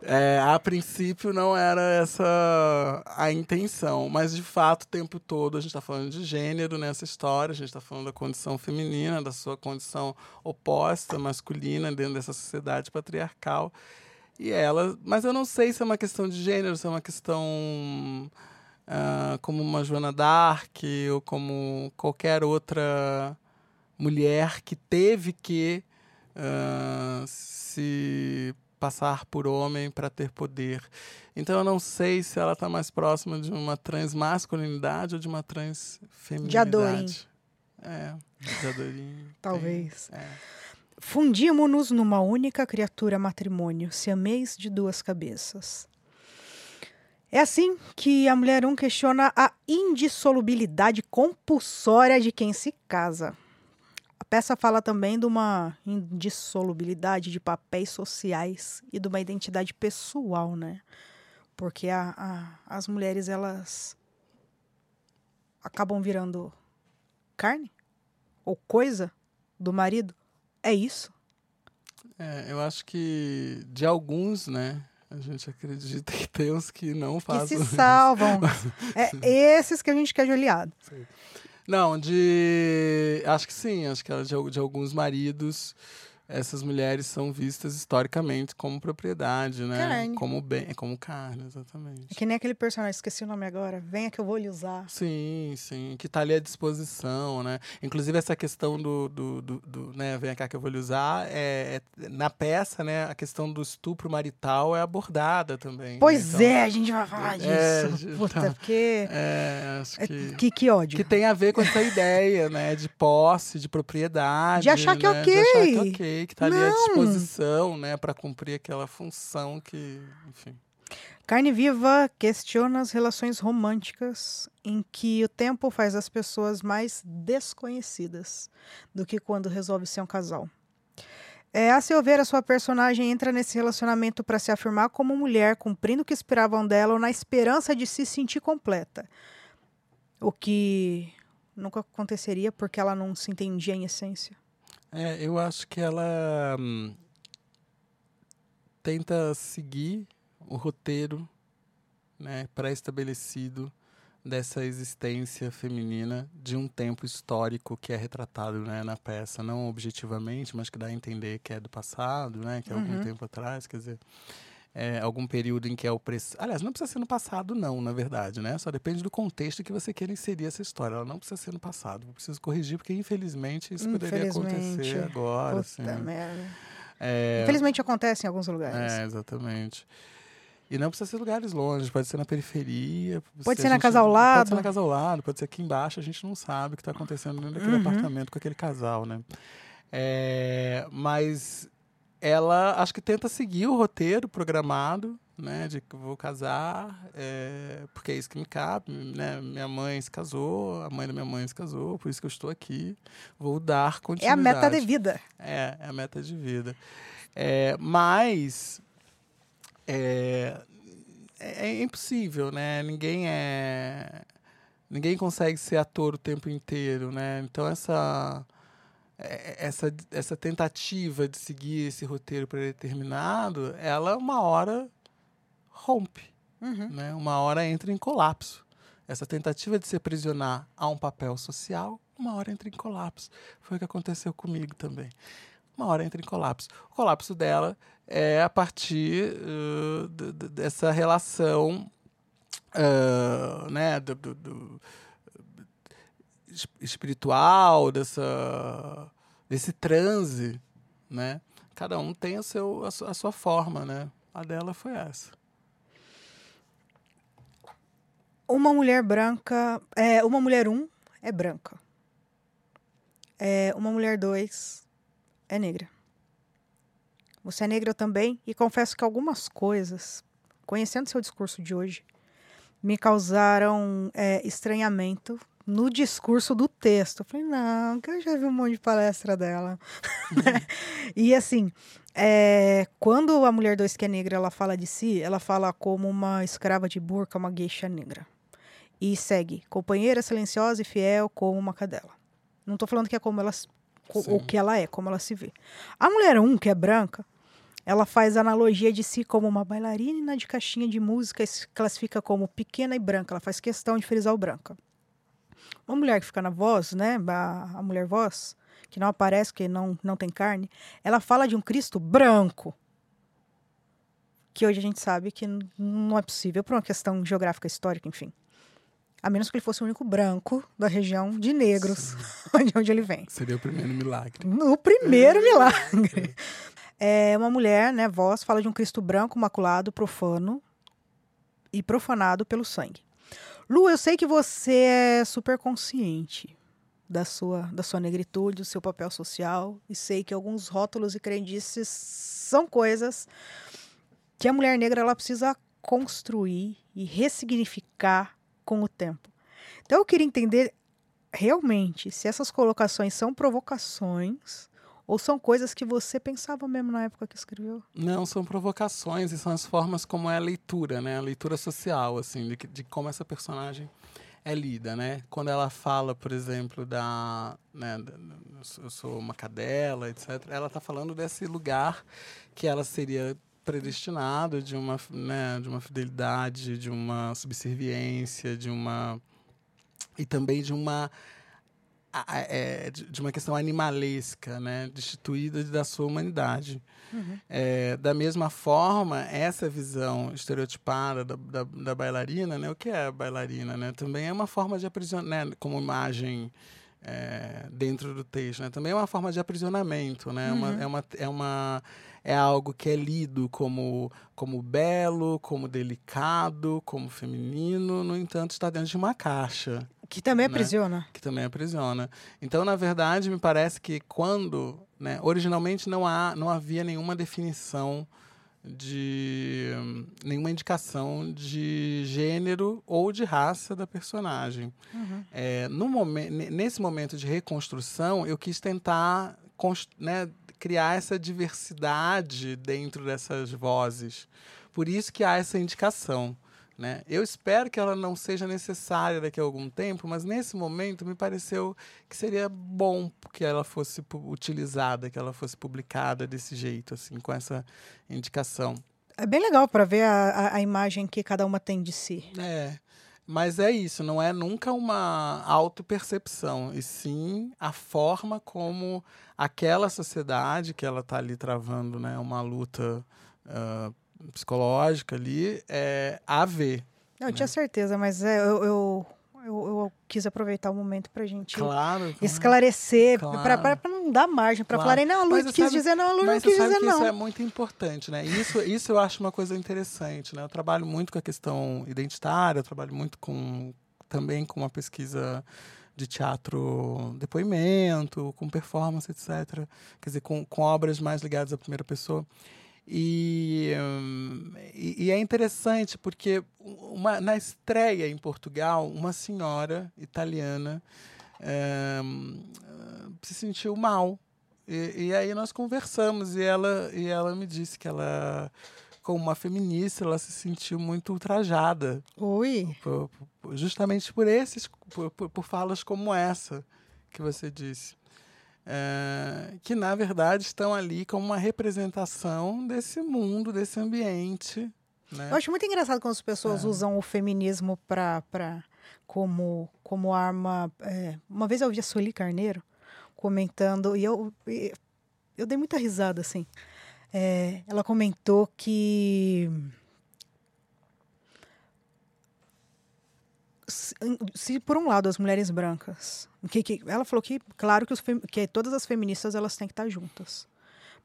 Speaker 2: É, a princípio não era essa a intenção, mas de fato o tempo todo a gente está falando de gênero nessa história, a gente está falando da condição feminina, da sua condição oposta, masculina, dentro dessa sociedade patriarcal. E ela, mas eu não sei se é uma questão de gênero, se é uma questão uh, como uma Joana d'Arc ou como qualquer outra mulher que teve que uh, se passar por homem para ter poder. Então eu não sei se ela está mais próxima de uma transmasculinidade ou de uma transfeminidade. De Adorim. É, de Adorim. *laughs*
Speaker 1: Talvez. é. Fundimos-nos numa única criatura matrimônio, se ameis de duas cabeças. É assim que a mulher 1 questiona a indissolubilidade compulsória de quem se casa. A peça fala também de uma indissolubilidade de papéis sociais e de uma identidade pessoal, né? Porque a, a, as mulheres, elas acabam virando carne ou coisa do marido. É isso?
Speaker 2: É, eu acho que de alguns, né? A gente acredita que tem uns que não fazem.
Speaker 1: Que se salvam. *laughs* é esses que a gente quer de aliado.
Speaker 2: Não, de. Acho que sim, acho que de, de alguns maridos essas mulheres são vistas historicamente como propriedade, né?
Speaker 1: Carne.
Speaker 2: Como bem, como carne, exatamente.
Speaker 1: É que nem aquele personagem, esqueci o nome agora. Venha que eu vou lhe usar.
Speaker 2: Sim, sim, que está ali à disposição, né? Inclusive essa questão do, do, do, do né, venha cá que eu vou lhe usar, é, é, na peça, né, a questão do estupro marital é abordada também.
Speaker 1: Pois né? então, é, a gente vai falar é, disso. É, Puta, então, porque...
Speaker 2: É, acho é, que,
Speaker 1: que... Que ódio.
Speaker 2: Que tem a ver com essa ideia, né, de posse, de propriedade.
Speaker 1: De achar que é
Speaker 2: né,
Speaker 1: ok.
Speaker 2: De achar que é ok que está ali à disposição, né, para cumprir aquela função que, enfim.
Speaker 1: Carne Viva questiona as relações românticas em que o tempo faz as pessoas mais desconhecidas do que quando resolve ser um casal. É, a seu ver, a sua personagem entra nesse relacionamento para se afirmar como mulher, cumprindo o que esperavam dela ou na esperança de se sentir completa. O que nunca aconteceria porque ela não se entendia em essência.
Speaker 2: É, eu acho que ela hum, tenta seguir o roteiro né, pré-estabelecido dessa existência feminina de um tempo histórico que é retratado né, na peça, não objetivamente, mas que dá a entender que é do passado, né, que é algum uhum. tempo atrás, quer dizer, é, algum período em que é opressão. Aliás, não precisa ser no passado, não, na verdade, né? Só depende do contexto que você queira inserir essa história. Ela não precisa ser no passado. Eu preciso corrigir, porque infelizmente isso poderia acontecer agora.
Speaker 1: Puta
Speaker 2: assim.
Speaker 1: merda. É... Infelizmente acontece em alguns lugares.
Speaker 2: É, exatamente. E não precisa ser lugares longe, pode ser na periferia.
Speaker 1: Pode ser na casa ao lado.
Speaker 2: Pode ser na casa ao lado, pode ser aqui embaixo, a gente não sabe o que está acontecendo dentro daquele uhum. apartamento com aquele casal, né? É, mas ela acho que tenta seguir o roteiro programado, né, de que vou casar, é, porque é isso que me cabe, né? Minha mãe se casou, a mãe da minha mãe se casou, por isso que eu estou aqui. Vou dar continuidade. É
Speaker 1: a meta de vida.
Speaker 2: É, é a meta de vida. É, mas é, é, é impossível, né? Ninguém é ninguém consegue ser ator o tempo inteiro, né? Então essa essa, essa tentativa de seguir esse roteiro predeterminado, ela uma hora rompe, uhum. né? uma hora entra em colapso. Essa tentativa de se aprisionar a um papel social, uma hora entra em colapso. Foi o que aconteceu comigo também. Uma hora entra em colapso. O colapso dela é a partir uh, dessa relação uh, né, do, do, do espiritual, dessa, desse transe, né? Cada um tem o seu, a, sua, a sua forma, né? A dela foi essa.
Speaker 1: Uma mulher branca, é, uma mulher um é branca. É, uma mulher dois é negra. Você é negra também e confesso que algumas coisas, conhecendo seu discurso de hoje, me causaram é, estranhamento no discurso do texto. Eu falei, não, que eu já vi um monte de palestra dela. Uhum. *laughs* e assim, é, quando a mulher dois que é negra ela fala de si, ela fala como uma escrava de burca, uma gueixa negra. E segue, companheira silenciosa e fiel como uma cadela. Não estou falando que é como ela, o que ela é, como ela se vê. A mulher um, que é branca, ela faz analogia de si como uma bailarina de caixinha de música e se classifica como pequena e branca. Ela faz questão de frisar o branca. Uma mulher que fica na voz, né, a, a mulher voz, que não aparece, que não, não tem carne, ela fala de um Cristo branco. Que hoje a gente sabe que não é possível por uma questão geográfica, histórica, enfim. A menos que ele fosse o único branco da região de negros, *laughs* de onde ele vem.
Speaker 2: Seria o primeiro milagre.
Speaker 1: O primeiro milagre. É uma mulher, né, voz, fala de um Cristo branco, maculado, profano e profanado pelo sangue. Lu, eu sei que você é super consciente da sua, da sua negritude, do seu papel social, e sei que alguns rótulos e crendices são coisas que a mulher negra ela precisa construir e ressignificar com o tempo. Então eu queria entender realmente se essas colocações são provocações ou são coisas que você pensava mesmo na época que escreveu?
Speaker 2: Não, são provocações e são as formas como é a leitura, né? A leitura social, assim, de, de como essa personagem é lida, né? Quando ela fala, por exemplo, da, né, eu sou uma cadela, etc. Ela está falando desse lugar que ela seria predestinado de uma, né, de uma fidelidade, de uma subserviência, de uma e também de uma é, de uma questão animalesca, né, destituída da sua humanidade. Uhum. É, da mesma forma, essa visão estereotipada da, da, da, bailarina, né, o que é a bailarina, né, também é uma forma de aprisionar, né, como imagem é, dentro do texto, né, também é uma forma de aprisionamento, né, uhum. uma, é uma, é uma é algo que é lido como, como belo, como delicado, como feminino, no entanto, está dentro de uma caixa.
Speaker 1: Que também né? aprisiona.
Speaker 2: Que também aprisiona. Então, na verdade, me parece que quando. Né, originalmente não, há, não havia nenhuma definição de. nenhuma indicação de gênero ou de raça da personagem. Uhum. É, no momen nesse momento de reconstrução, eu quis tentar né, criar essa diversidade dentro dessas vozes. Por isso que há essa indicação. Né? Eu espero que ela não seja necessária daqui a algum tempo, mas nesse momento me pareceu que seria bom que ela fosse utilizada, que ela fosse publicada desse jeito, assim, com essa indicação.
Speaker 1: É bem legal para ver a, a, imagem que cada uma tem de si.
Speaker 2: É. Mas é isso, não é nunca uma autopercepção, e sim a forma como aquela sociedade que ela está ali travando, né, uma luta uh, psicológica ali é a ver.
Speaker 1: Eu né? tinha certeza, mas é, eu, eu, eu, eu, quis aproveitar o momento para a gente
Speaker 2: claro,
Speaker 1: esclarecer, claro. para não dar margem para claro. falar, não, a Lu quis sabe, dizer não, a Lu não quis dizer não.
Speaker 2: Isso é muito importante, né? Isso, isso eu acho uma coisa interessante, né? Eu trabalho muito com a questão identitária, eu trabalho muito com também com uma pesquisa de teatro depoimento, com performance, etc. Quer dizer, com, com obras mais ligadas à primeira pessoa. E, e, e, é interessante porque uma, na estreia em Portugal, uma senhora italiana é, se sentiu mal. E, e, aí nós conversamos e ela, e ela me disse que ela, como uma feminista, ela se sentiu muito ultrajada.
Speaker 1: Oi!
Speaker 2: Por, por, justamente por esses, por, por falas como essa que você disse é, que na verdade estão ali como uma representação desse mundo, desse ambiente. Né?
Speaker 1: Eu acho muito engraçado quando as pessoas é. usam o feminismo pra, pra, como, como arma. É, uma vez eu ouvi a Sueli Carneiro comentando, e eu, eu dei muita risada assim. É, ela comentou que se, por um lado as mulheres brancas, que, que ela falou que claro que, os, que todas as feministas elas têm que estar juntas,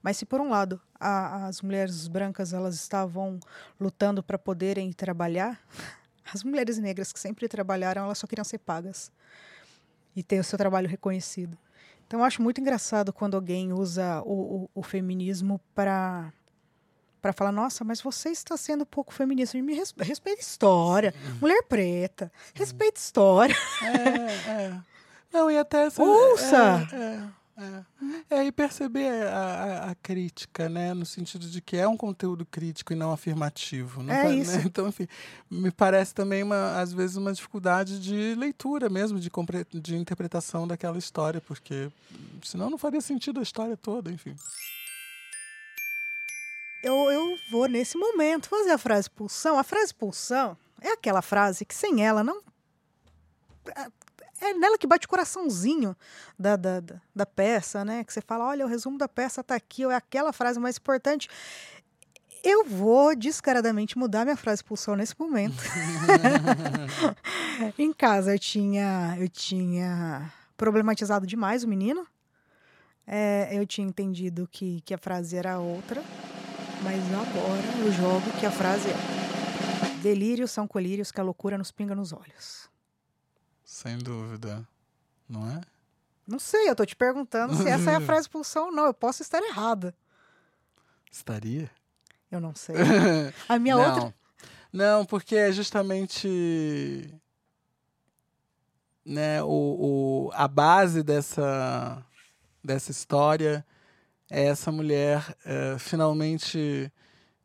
Speaker 1: mas se por um lado a, as mulheres brancas elas estavam lutando para poderem trabalhar, *laughs* as mulheres negras que sempre trabalharam elas só queriam ser pagas e ter o seu trabalho reconhecido. Então eu acho muito engraçado quando alguém usa o, o, o feminismo para para falar, nossa, mas você está sendo um pouco feminista. Me res, respeita história. Sim. Mulher preta. Respeita história.
Speaker 2: É, é. *laughs* Não, e até essa.
Speaker 1: Ouça!
Speaker 2: É, é, é. é e perceber a, a, a, crítica, né? No sentido de que é um conteúdo crítico e não afirmativo. Não
Speaker 1: é
Speaker 2: tá,
Speaker 1: isso. Né? *laughs*
Speaker 2: Então, enfim, me parece também, uma, às vezes, uma dificuldade de leitura mesmo, de, de interpretação daquela história, porque senão não faria sentido a história toda, enfim
Speaker 1: eu, eu vou, nesse momento, fazer a frase pulsão. A frase pulsão é aquela frase que sem ela não. É nela que bate o coraçãozinho da, da, da, da peça, né? Que você fala, olha, o resumo da peça tá aqui, ou é aquela frase mais importante. Eu vou descaradamente mudar minha frase pulsão nesse momento. *laughs* em casa eu tinha, eu tinha problematizado demais o menino. É, eu tinha entendido que, que a frase era outra. Mas agora eu jogo que a frase é: Delírios são colírios que a loucura nos pinga nos olhos.
Speaker 2: Sem dúvida. Não é?
Speaker 1: Não sei, eu tô te perguntando se essa é a *laughs* frase pulsão ou não. Eu posso estar errada.
Speaker 2: Estaria?
Speaker 1: Eu não sei. *laughs* A minha
Speaker 2: não.
Speaker 1: outra.
Speaker 2: Não, porque é justamente né, o, o, a base dessa, dessa história é essa mulher é, finalmente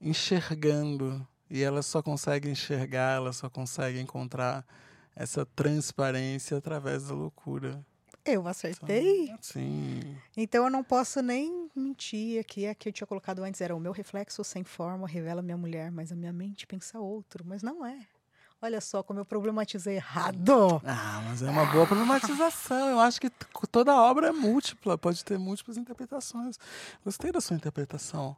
Speaker 2: enxergando e ela só consegue enxergar, ela só consegue encontrar essa transparência através da loucura.
Speaker 1: Eu acertei?
Speaker 2: Então, sim.
Speaker 1: Então eu não posso nem mentia, que é que eu tinha colocado antes era o meu reflexo sem forma revela minha mulher, mas a minha mente pensa outro, mas não é. Olha só como eu problematizei errado.
Speaker 2: Ah, mas é uma boa problematização. Eu acho que toda obra é múltipla, pode ter múltiplas interpretações. Gostei da sua interpretação.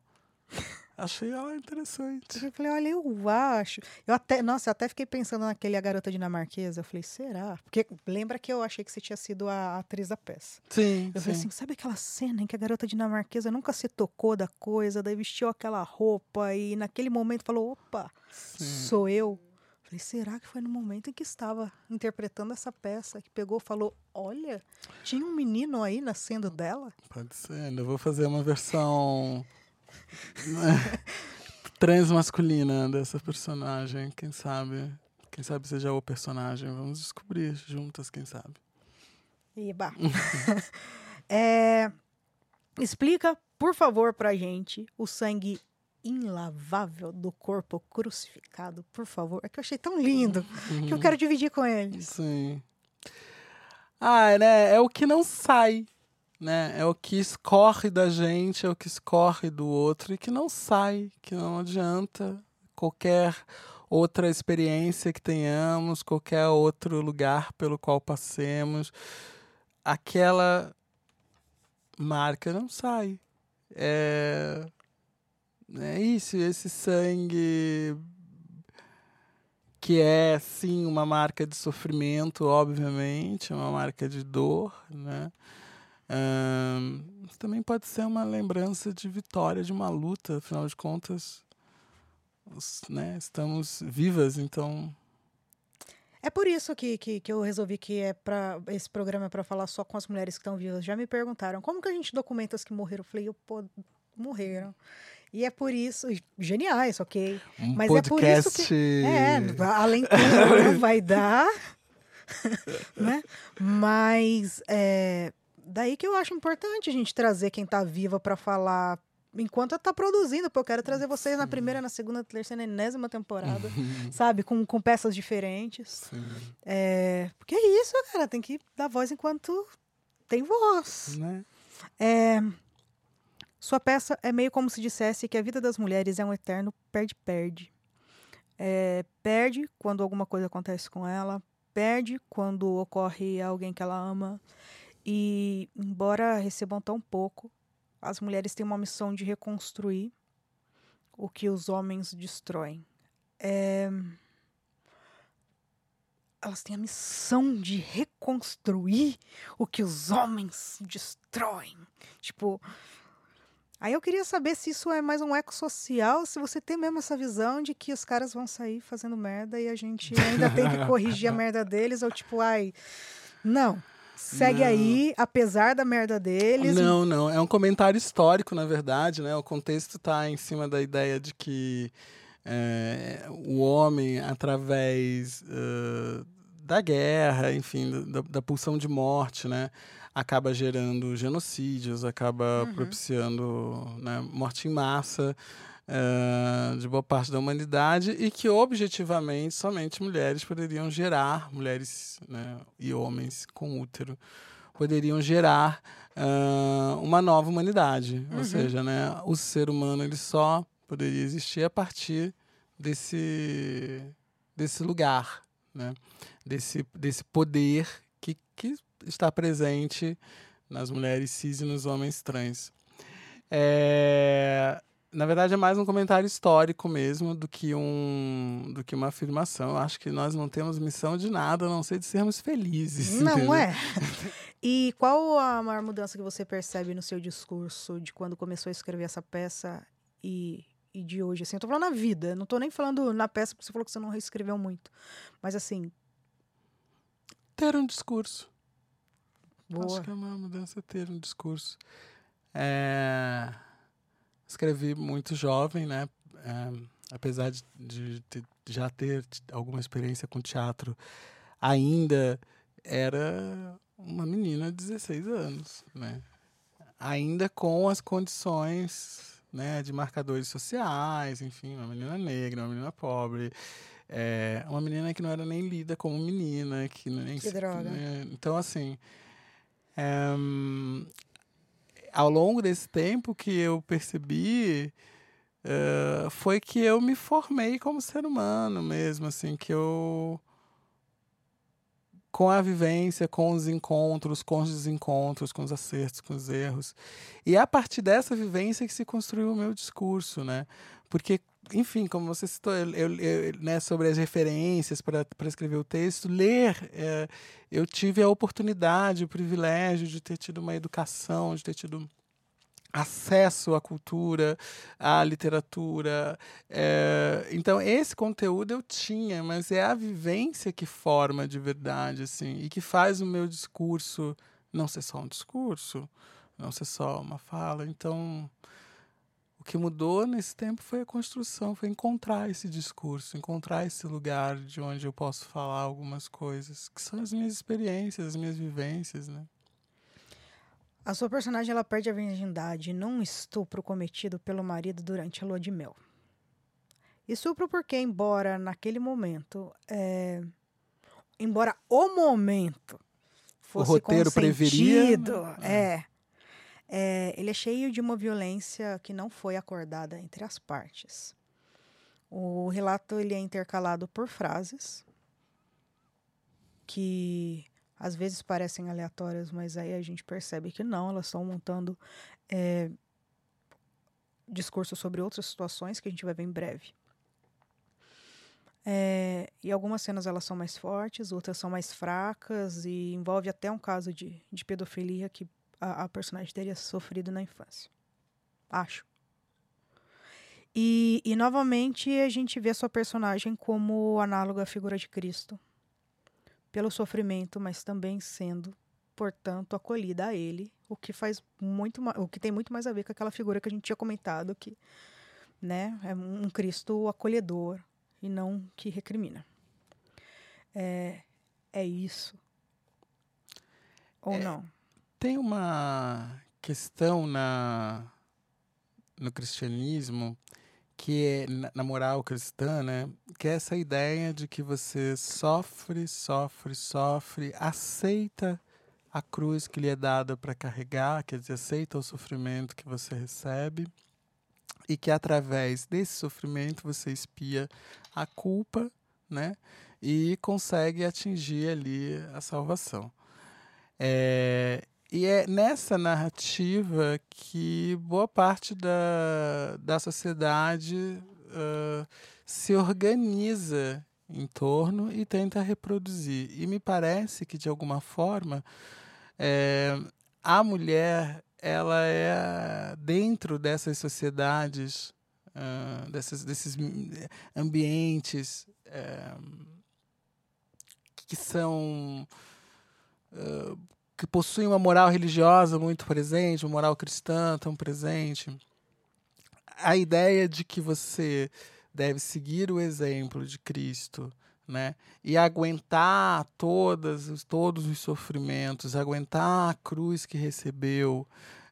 Speaker 2: Achei ela interessante.
Speaker 1: Eu falei, olha, eu acho. Eu até, nossa, eu até fiquei pensando naquele A Garota Dinamarquesa. Eu falei, será? Porque lembra que eu achei que você tinha sido a atriz da peça.
Speaker 2: Sim.
Speaker 1: Eu
Speaker 2: sim.
Speaker 1: falei assim, sabe aquela cena em que a garota dinamarquesa nunca se tocou da coisa, daí vestiu aquela roupa e naquele momento falou, opa, sim. sou eu. Falei, será que foi no momento em que estava interpretando essa peça que pegou falou, olha, tinha um menino aí nascendo dela?
Speaker 2: Pode ser, ainda vou fazer uma versão transmasculina dessa personagem, quem sabe? Quem sabe seja o personagem. Vamos descobrir juntas, quem sabe.
Speaker 1: Eba. *laughs* é, explica, por favor, pra gente o sangue inlavável do corpo crucificado, por favor. É que eu achei tão lindo uhum. que eu quero dividir com eles.
Speaker 2: Sim. Ah, né? É o que não sai né? É o que escorre da gente, é o que escorre do outro e que não sai, que não adianta qualquer outra experiência que tenhamos, qualquer outro lugar pelo qual passemos, aquela marca não sai. É, é isso, esse sangue que é sim uma marca de sofrimento, obviamente, uma marca de dor, né? também pode ser uma lembrança de vitória de uma luta, afinal de contas, os, né, estamos vivas, então.
Speaker 1: É por isso que, que, que eu resolvi que é para esse programa é para falar só com as mulheres que estão vivas. Já me perguntaram como que a gente documenta as que morreram. Eu falei, eu, pô, morreram. E é por isso, geniais, ok.
Speaker 2: Um
Speaker 1: Mas
Speaker 2: podcast...
Speaker 1: é por isso que. É, além de *laughs* vai dar. *laughs* né? Mas é, daí que eu acho importante a gente trazer quem está viva para falar enquanto está produzindo, porque eu quero trazer vocês na primeira, na segunda, na terceira, enésima temporada, sabe? Com, com peças diferentes. É, porque é isso, cara, tem que dar voz enquanto tem voz.
Speaker 2: Né?
Speaker 1: É, sua peça é meio como se dissesse que a vida das mulheres é um eterno perde-perde. É, perde quando alguma coisa acontece com ela, perde quando ocorre alguém que ela ama, e, embora recebam tão pouco, as mulheres têm uma missão de reconstruir o que os homens destroem. É... Elas têm a missão de reconstruir o que os homens destroem. Tipo. Aí eu queria saber se isso é mais um eco social, se você tem mesmo essa visão de que os caras vão sair fazendo merda e a gente ainda tem que corrigir a merda deles, ou tipo, ai. Não, segue não. aí, apesar da merda deles.
Speaker 2: Não, não. É um comentário histórico, na verdade, né? O contexto está em cima da ideia de que é, o homem, através uh, da guerra, enfim, da, da, pulsão de morte, né? Acaba gerando genocídios, acaba uhum. propiciando né, morte em massa. Uh, de boa parte da humanidade e que objetivamente somente mulheres poderiam gerar, mulheres né, e homens com útero, poderiam gerar uh, uma nova humanidade. Uhum. Ou seja, né, o ser humano ele só poderia existir a partir desse, desse lugar, né, desse, desse poder que, que está presente nas mulheres cis e nos homens trans. É, na verdade, é mais um comentário histórico mesmo do que, um, do que uma afirmação. Eu acho que nós não temos missão de nada, a não ser de sermos felizes.
Speaker 1: Não
Speaker 2: entendeu?
Speaker 1: é? *laughs* E qual a maior mudança que você percebe no seu discurso de quando começou a escrever essa peça e, e de hoje? Assim, eu tô falando na vida, não tô nem falando na peça, porque você falou que você não reescreveu muito. Mas assim.
Speaker 2: Ter um discurso.
Speaker 1: Boa.
Speaker 2: Acho que a maior mudança é ter um discurso. É escrevi muito jovem, né? É, apesar de, de, de, já ter alguma experiência com teatro, ainda era uma menina de 16 anos, né? Ainda com as condições né, de marcadores sociais, enfim, uma menina negra, uma menina pobre, é, uma menina que não era nem lida como menina, que nem
Speaker 1: que droga.
Speaker 2: Né, então assim, é, ao longo desse tempo que eu percebi uh, foi que eu me formei como ser humano mesmo, assim, que eu com a vivência, com os encontros, com os desencontros, com os acertos, com os erros. E é a partir dessa vivência que se construiu o meu discurso, né? Porque, enfim, como você citou, eu, eu, eu né, sobre as referências para escrever o texto, ler, é, eu tive a oportunidade, o privilégio de ter tido uma educação, de ter tido acesso à cultura, à literatura. É, então, esse conteúdo eu tinha, mas é a vivência que forma de verdade, assim, e que faz o meu discurso não ser só um discurso, não ser só uma fala. Então, o que mudou nesse tempo foi a construção, foi encontrar esse discurso, encontrar esse lugar de onde eu posso falar algumas coisas, que são as minhas experiências, as minhas vivências, né?
Speaker 1: A sua personagem ela perde a virgindade num estupro cometido pelo marido durante a lua de mel. Estupro porque, embora naquele momento, é, embora o momento fosse o roteiro preveria, é, é, ele é cheio de uma violência que não foi acordada entre as partes. O relato ele é intercalado por frases que às vezes parecem aleatórias, mas aí a gente percebe que não, elas estão montando é, discursos sobre outras situações que a gente vai ver em breve. É, e algumas cenas elas são mais fortes, outras são mais fracas e envolve até um caso de, de pedofilia que a, a personagem teria sofrido na infância. Acho. E, e novamente a gente vê a sua personagem como análoga à figura de Cristo pelo sofrimento, mas também sendo, portanto, acolhida a ele, o que faz muito, o que tem muito mais a ver com aquela figura que a gente tinha comentado que, né, é um Cristo acolhedor e não que recrimina. É, é isso. Ou é, não?
Speaker 2: Tem uma questão na no cristianismo que é na moral cristã, né, que é essa ideia de que você sofre, sofre, sofre, aceita a cruz que lhe é dada para carregar, quer dizer, aceita o sofrimento que você recebe e que através desse sofrimento você espia a culpa, né, e consegue atingir ali a salvação. É, e é nessa narrativa que boa parte da, da sociedade uh, se organiza em torno e tenta reproduzir. E me parece que, de alguma forma, é, a mulher ela é dentro dessas sociedades, uh, dessas, desses ambientes uh, que são uh, que possuem uma moral religiosa muito presente, uma moral cristã tão presente. A ideia de que você deve seguir o exemplo de Cristo, né? E aguentar todas, todos os sofrimentos, aguentar a cruz que recebeu.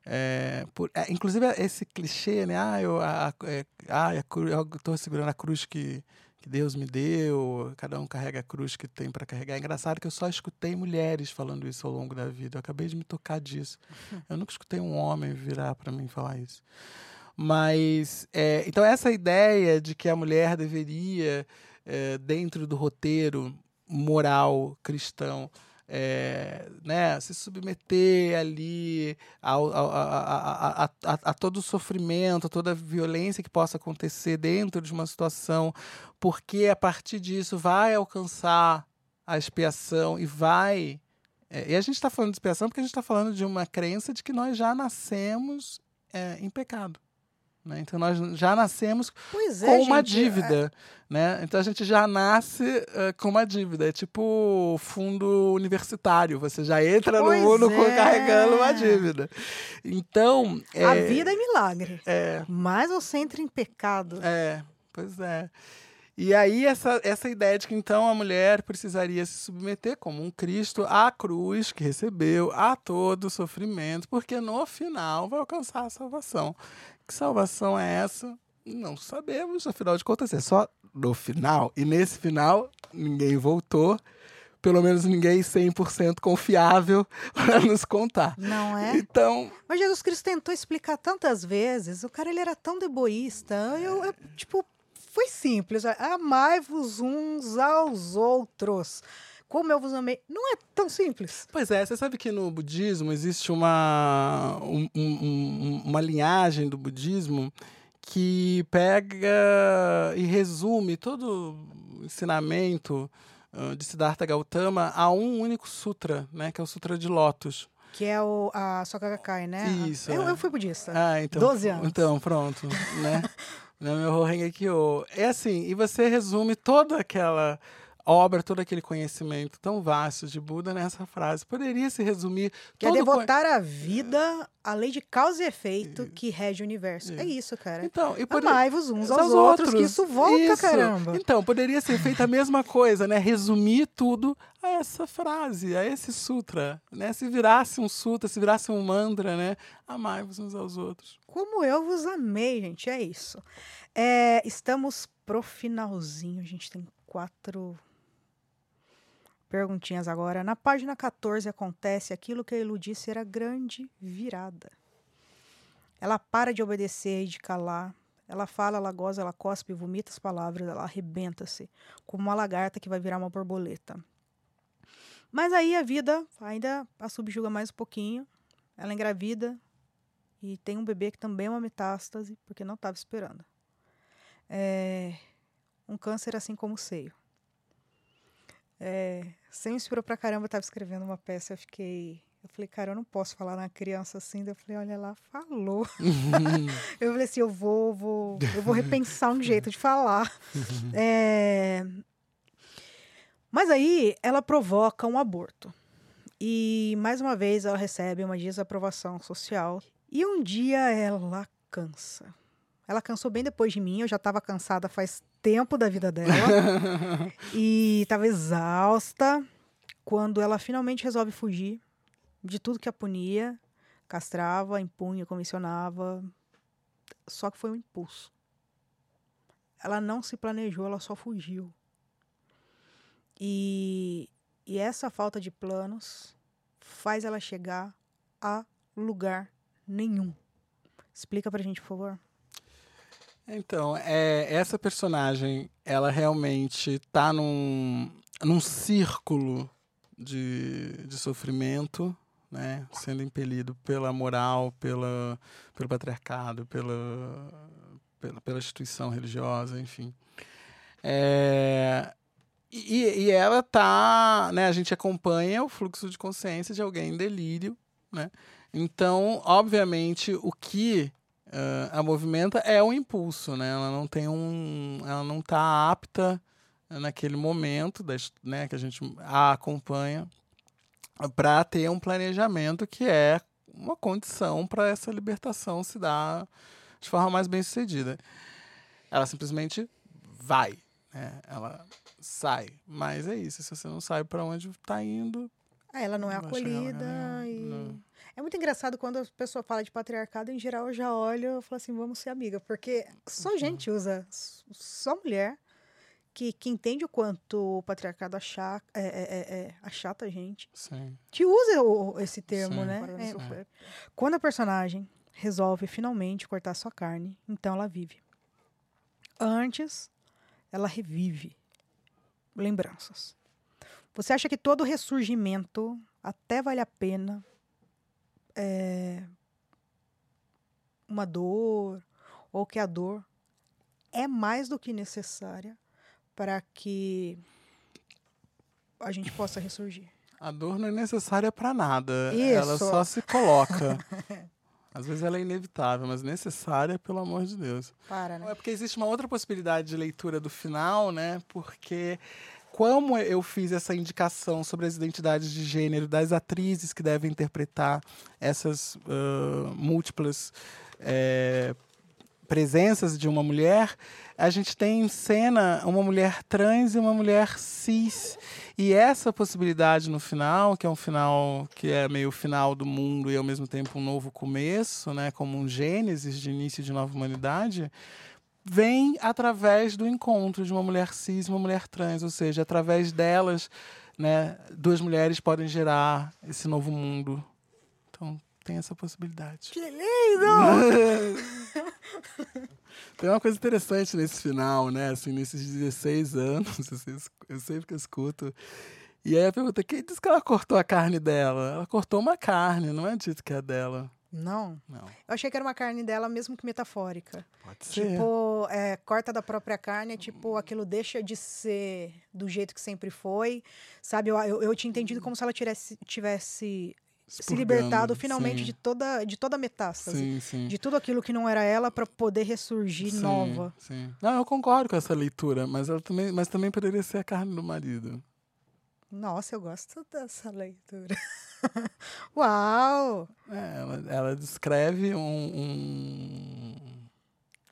Speaker 2: É, por, é, inclusive esse clichê, né? Ah, eu, a, é, ah, eu estou segurando a cruz que, que Deus me deu, cada um carrega a cruz que tem para carregar. É engraçado que eu só escutei mulheres falando isso ao longo da vida. Eu acabei de me tocar disso. Eu nunca escutei um homem virar para mim falar isso. Mas, é, então, essa ideia de que a mulher deveria, é, dentro do roteiro moral cristão, é, né, se submeter ali ao, ao, a, a, a, a, todo o sofrimento, a toda a violência que possa acontecer dentro de uma situação, porque a partir disso vai alcançar a expiação e vai. É, e a gente está falando de expiação porque a gente está falando de uma crença de que nós já nascemos é, em pecado. Né? Então nós já nascemos é, com uma gente, dívida. É... Né? Então a gente já nasce uh, com uma dívida. É tipo fundo universitário. Você já entra pois no mundo é. carregando uma dívida. Então.
Speaker 1: A vida é milagre. É. Mas você entra em pecado.
Speaker 2: É, pois é. E aí, essa, essa ideia de que então a mulher precisaria se submeter como um Cristo à cruz que recebeu, a todo o sofrimento, porque no final vai alcançar a salvação. Que salvação é essa? Não sabemos, afinal de contas, é só no final. E nesse final, ninguém voltou, pelo menos ninguém 100% confiável *laughs* para nos contar.
Speaker 1: Não é?
Speaker 2: Então.
Speaker 1: Mas Jesus Cristo tentou explicar tantas vezes. O cara ele era tão deboísta. Eu, eu tipo, foi simples. Amai-vos uns aos outros. Como eu vos amei. Não é tão simples.
Speaker 2: Pois é, você sabe que no budismo existe uma, um, um, uma linhagem do budismo que pega e resume todo o ensinamento de Siddhartha Gautama a um único sutra, né, que é o Sutra de Lótus.
Speaker 1: Que é o, a Soka Gakkai, né?
Speaker 2: Isso.
Speaker 1: Eu,
Speaker 2: é.
Speaker 1: eu fui budista.
Speaker 2: Ah, então.
Speaker 1: 12 anos.
Speaker 2: Então, pronto, né? *laughs* no meu Horengekyo. É assim, e você resume toda aquela obra, todo aquele conhecimento tão vasto de Buda nessa frase. Poderia se resumir.
Speaker 1: Que é devotar a vida à lei de causa e efeito que rege o universo. É isso, cara.
Speaker 2: Então, e
Speaker 1: poder... Amai-vos uns aos, aos outros, que isso volta, isso. caramba.
Speaker 2: Então, poderia ser feita a mesma coisa, né? Resumir tudo a essa frase, a esse sutra, né? Se virasse um sutra, se virasse um mantra, né? Amai-vos uns aos outros.
Speaker 1: Como eu vos amei, gente, é isso. É, estamos pro finalzinho, a gente tem quatro perguntinhas agora. Na página 14 acontece aquilo que a Elu disse era grande virada. Ela para de obedecer e de calar. Ela fala, ela goza, ela cospe, vomita as palavras, ela arrebenta-se, como uma lagarta que vai virar uma borboleta. Mas aí a vida ainda a subjuga mais um pouquinho. Ela engravida e tem um bebê que também é uma metástase, porque não estava esperando. É um câncer assim como o seio. É, você me inspirou pra caramba, eu tava escrevendo uma peça, eu fiquei. Eu falei, cara, eu não posso falar na criança assim. Daí eu falei, olha lá, falou. *laughs* eu falei assim, eu vou, vou, eu vou repensar um jeito de falar. *laughs* é... Mas aí ela provoca um aborto. E mais uma vez ela recebe uma desaprovação social. E um dia ela cansa. Ela cansou bem depois de mim, eu já estava cansada faz tempo da vida dela. *laughs* e estava exausta quando ela finalmente resolve fugir de tudo que a punia, castrava, impunha, comissionava. Só que foi um impulso. Ela não se planejou, ela só fugiu. E, e essa falta de planos faz ela chegar a lugar nenhum. Explica pra gente, por favor.
Speaker 2: Então, é, essa personagem, ela realmente tá num, num círculo de, de sofrimento, né? Sendo impelido pela moral, pela, pelo patriarcado, pela, pela, pela instituição religiosa, enfim. É, e, e ela tá, né? A gente acompanha o fluxo de consciência de alguém em delírio, né? Então, obviamente, o que uh, a movimenta é um impulso, né? Ela não tem um, ela não está apta naquele momento, né, que a gente a acompanha para ter um planejamento que é uma condição para essa libertação se dar de forma mais bem sucedida. Ela simplesmente vai, né? Ela sai, mas é isso. Se você não sabe para onde está indo,
Speaker 1: ah, ela não é acolhida e não. É muito engraçado quando a pessoa fala de patriarcado, em geral eu já olho e falo assim, vamos ser amiga, porque só uhum. gente usa, só mulher que, que entende o quanto o patriarcado achata, é, é, é, é, achata a gente,
Speaker 2: Sim.
Speaker 1: que usa o, esse termo,
Speaker 2: Sim.
Speaker 1: né? É, quando a personagem resolve finalmente cortar sua carne, então ela vive. Antes, ela revive lembranças. Você acha que todo ressurgimento até vale a pena é, uma dor, ou que a dor é mais do que necessária para que a gente possa ressurgir.
Speaker 2: A dor não é necessária para nada.
Speaker 1: Isso.
Speaker 2: Ela só se coloca. *laughs* Às vezes ela é inevitável, mas necessária, pelo amor de Deus.
Speaker 1: Para, né?
Speaker 2: É porque existe uma outra possibilidade de leitura do final, né? Porque como eu fiz essa indicação sobre as identidades de gênero das atrizes que devem interpretar essas uh, múltiplas é, presenças de uma mulher, a gente tem em cena uma mulher trans e uma mulher cis. E essa possibilidade no final, que é um final que é meio final do mundo e ao mesmo tempo um novo começo, né, como um gênesis de início de nova humanidade, vem através do encontro de uma mulher cis e uma mulher trans, ou seja, através delas né, duas mulheres podem gerar esse novo mundo. Então, tem essa possibilidade.
Speaker 1: Que lindo! *laughs*
Speaker 2: tem uma coisa interessante nesse final, né? Assim, nesses 16 anos, *laughs* eu sempre que escuto. E aí a pergunta, quem disse que ela cortou a carne dela? Ela cortou uma carne, não é dito que é dela.
Speaker 1: Não.
Speaker 2: Não.
Speaker 1: Eu achei que era uma carne dela, mesmo que metafórica.
Speaker 2: Pode ser.
Speaker 1: Tipo, é, corta da própria carne, é tipo, aquilo deixa de ser do jeito que sempre foi. Sabe, eu, eu, eu tinha entendido como se ela tivesse, tivesse se libertado finalmente
Speaker 2: sim.
Speaker 1: de toda, de toda a metástase.
Speaker 2: Sim, sim.
Speaker 1: De tudo aquilo que não era ela para poder ressurgir nova.
Speaker 2: Sim. Não, eu concordo com essa leitura, mas, ela também, mas também poderia ser a carne do marido.
Speaker 1: Nossa, eu gosto dessa leitura. *laughs* Uau!
Speaker 2: É, ela, ela descreve um, um...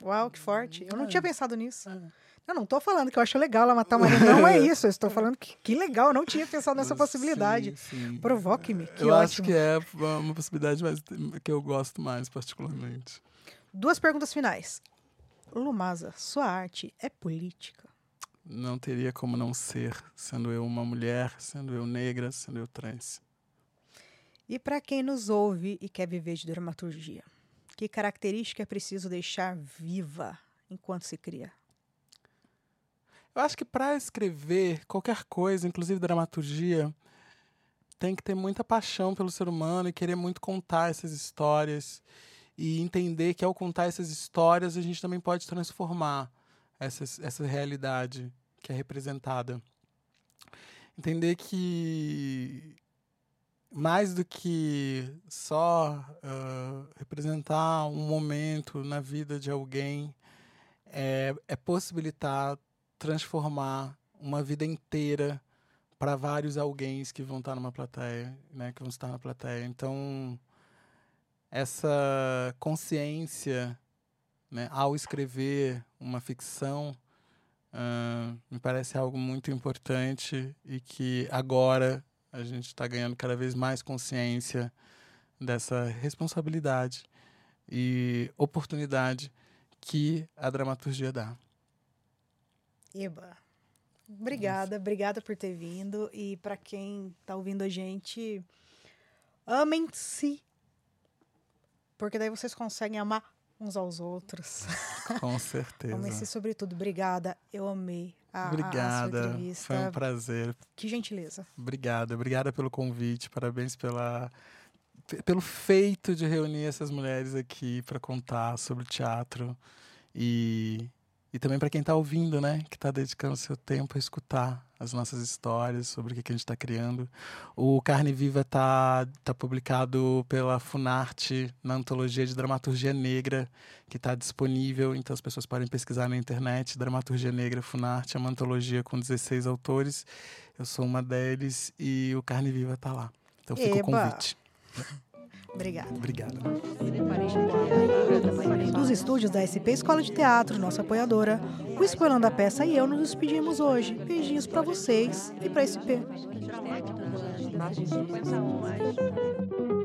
Speaker 1: Uau, que forte. Eu não
Speaker 2: É.
Speaker 1: tinha pensado nisso.
Speaker 2: É.
Speaker 1: Eu não tô falando que eu acho legal ela matar marido. Não é isso. Eu estou falando que, que legal. Eu não tinha pensado nessa possibilidade. Provoque-me. Que
Speaker 2: eu acho
Speaker 1: ótimo.
Speaker 2: que é uma possibilidade mais, que eu gosto mais, particularmente.
Speaker 1: Duas perguntas finais. Lumasa, sua arte é política?
Speaker 2: Não teria como não ser, sendo eu uma mulher, sendo eu negra, sendo eu trans.
Speaker 1: E para quem nos ouve e quer viver de dramaturgia, que característica é preciso deixar viva enquanto se cria?
Speaker 2: Eu acho que para escrever qualquer coisa, inclusive dramaturgia, tem que ter muita paixão pelo ser humano e querer muito contar essas histórias e entender que ao contar essas histórias a gente também pode transformar essa, essa realidade que é representada. Entender que mais do que só ah, representar um momento na vida de alguém é, é possibilitar transformar uma vida inteira para vários alguém que vão estar numa plateia, né, que vão estar na plateia. Então, essa consciência, né, ao escrever uma ficção, ah, me parece algo muito importante e que agora a gente está ganhando cada vez mais consciência dessa responsabilidade e oportunidade que a dramaturgia dá.
Speaker 1: Eba. Obrigada, obrigada por ter vindo. E para quem tá ouvindo a gente, amem-se. Porque daí vocês conseguem amar uns aos outros. *laughs*
Speaker 2: Com certeza.
Speaker 1: Amem-se sobretudo. Obrigada. Eu amei a, a- a sua
Speaker 2: Obrigada.
Speaker 1: entrevista.
Speaker 2: Foi um prazer.
Speaker 1: Que gentileza.
Speaker 2: Obrigada. Obrigada pelo convite. Parabéns pela pe- pelo feito de reunir essas mulheres aqui para contar sobre o teatro e e também para quem está ouvindo, né, que está dedicando seu tempo a escutar as nossas histórias sobre o que, que a gente está criando. O Carne Viva está tá publicado pela Funarte na antologia de dramaturgia negra, que está disponível, então as pessoas podem pesquisar na internet. Dramaturgia Negra Funarte é uma antologia com 16 autores. Eu sou uma deles e o Carne Viva está lá. Então fica o convite. *laughs*
Speaker 1: Obrigada.
Speaker 2: Obrigado.
Speaker 1: Dos estúdios da SP Escola de Teatro, nossa apoiadora, o Spoilando a Peça e eu nos despedimos hoje. Beijinhos para vocês e para SP.
Speaker 3: Nossos 50 mais.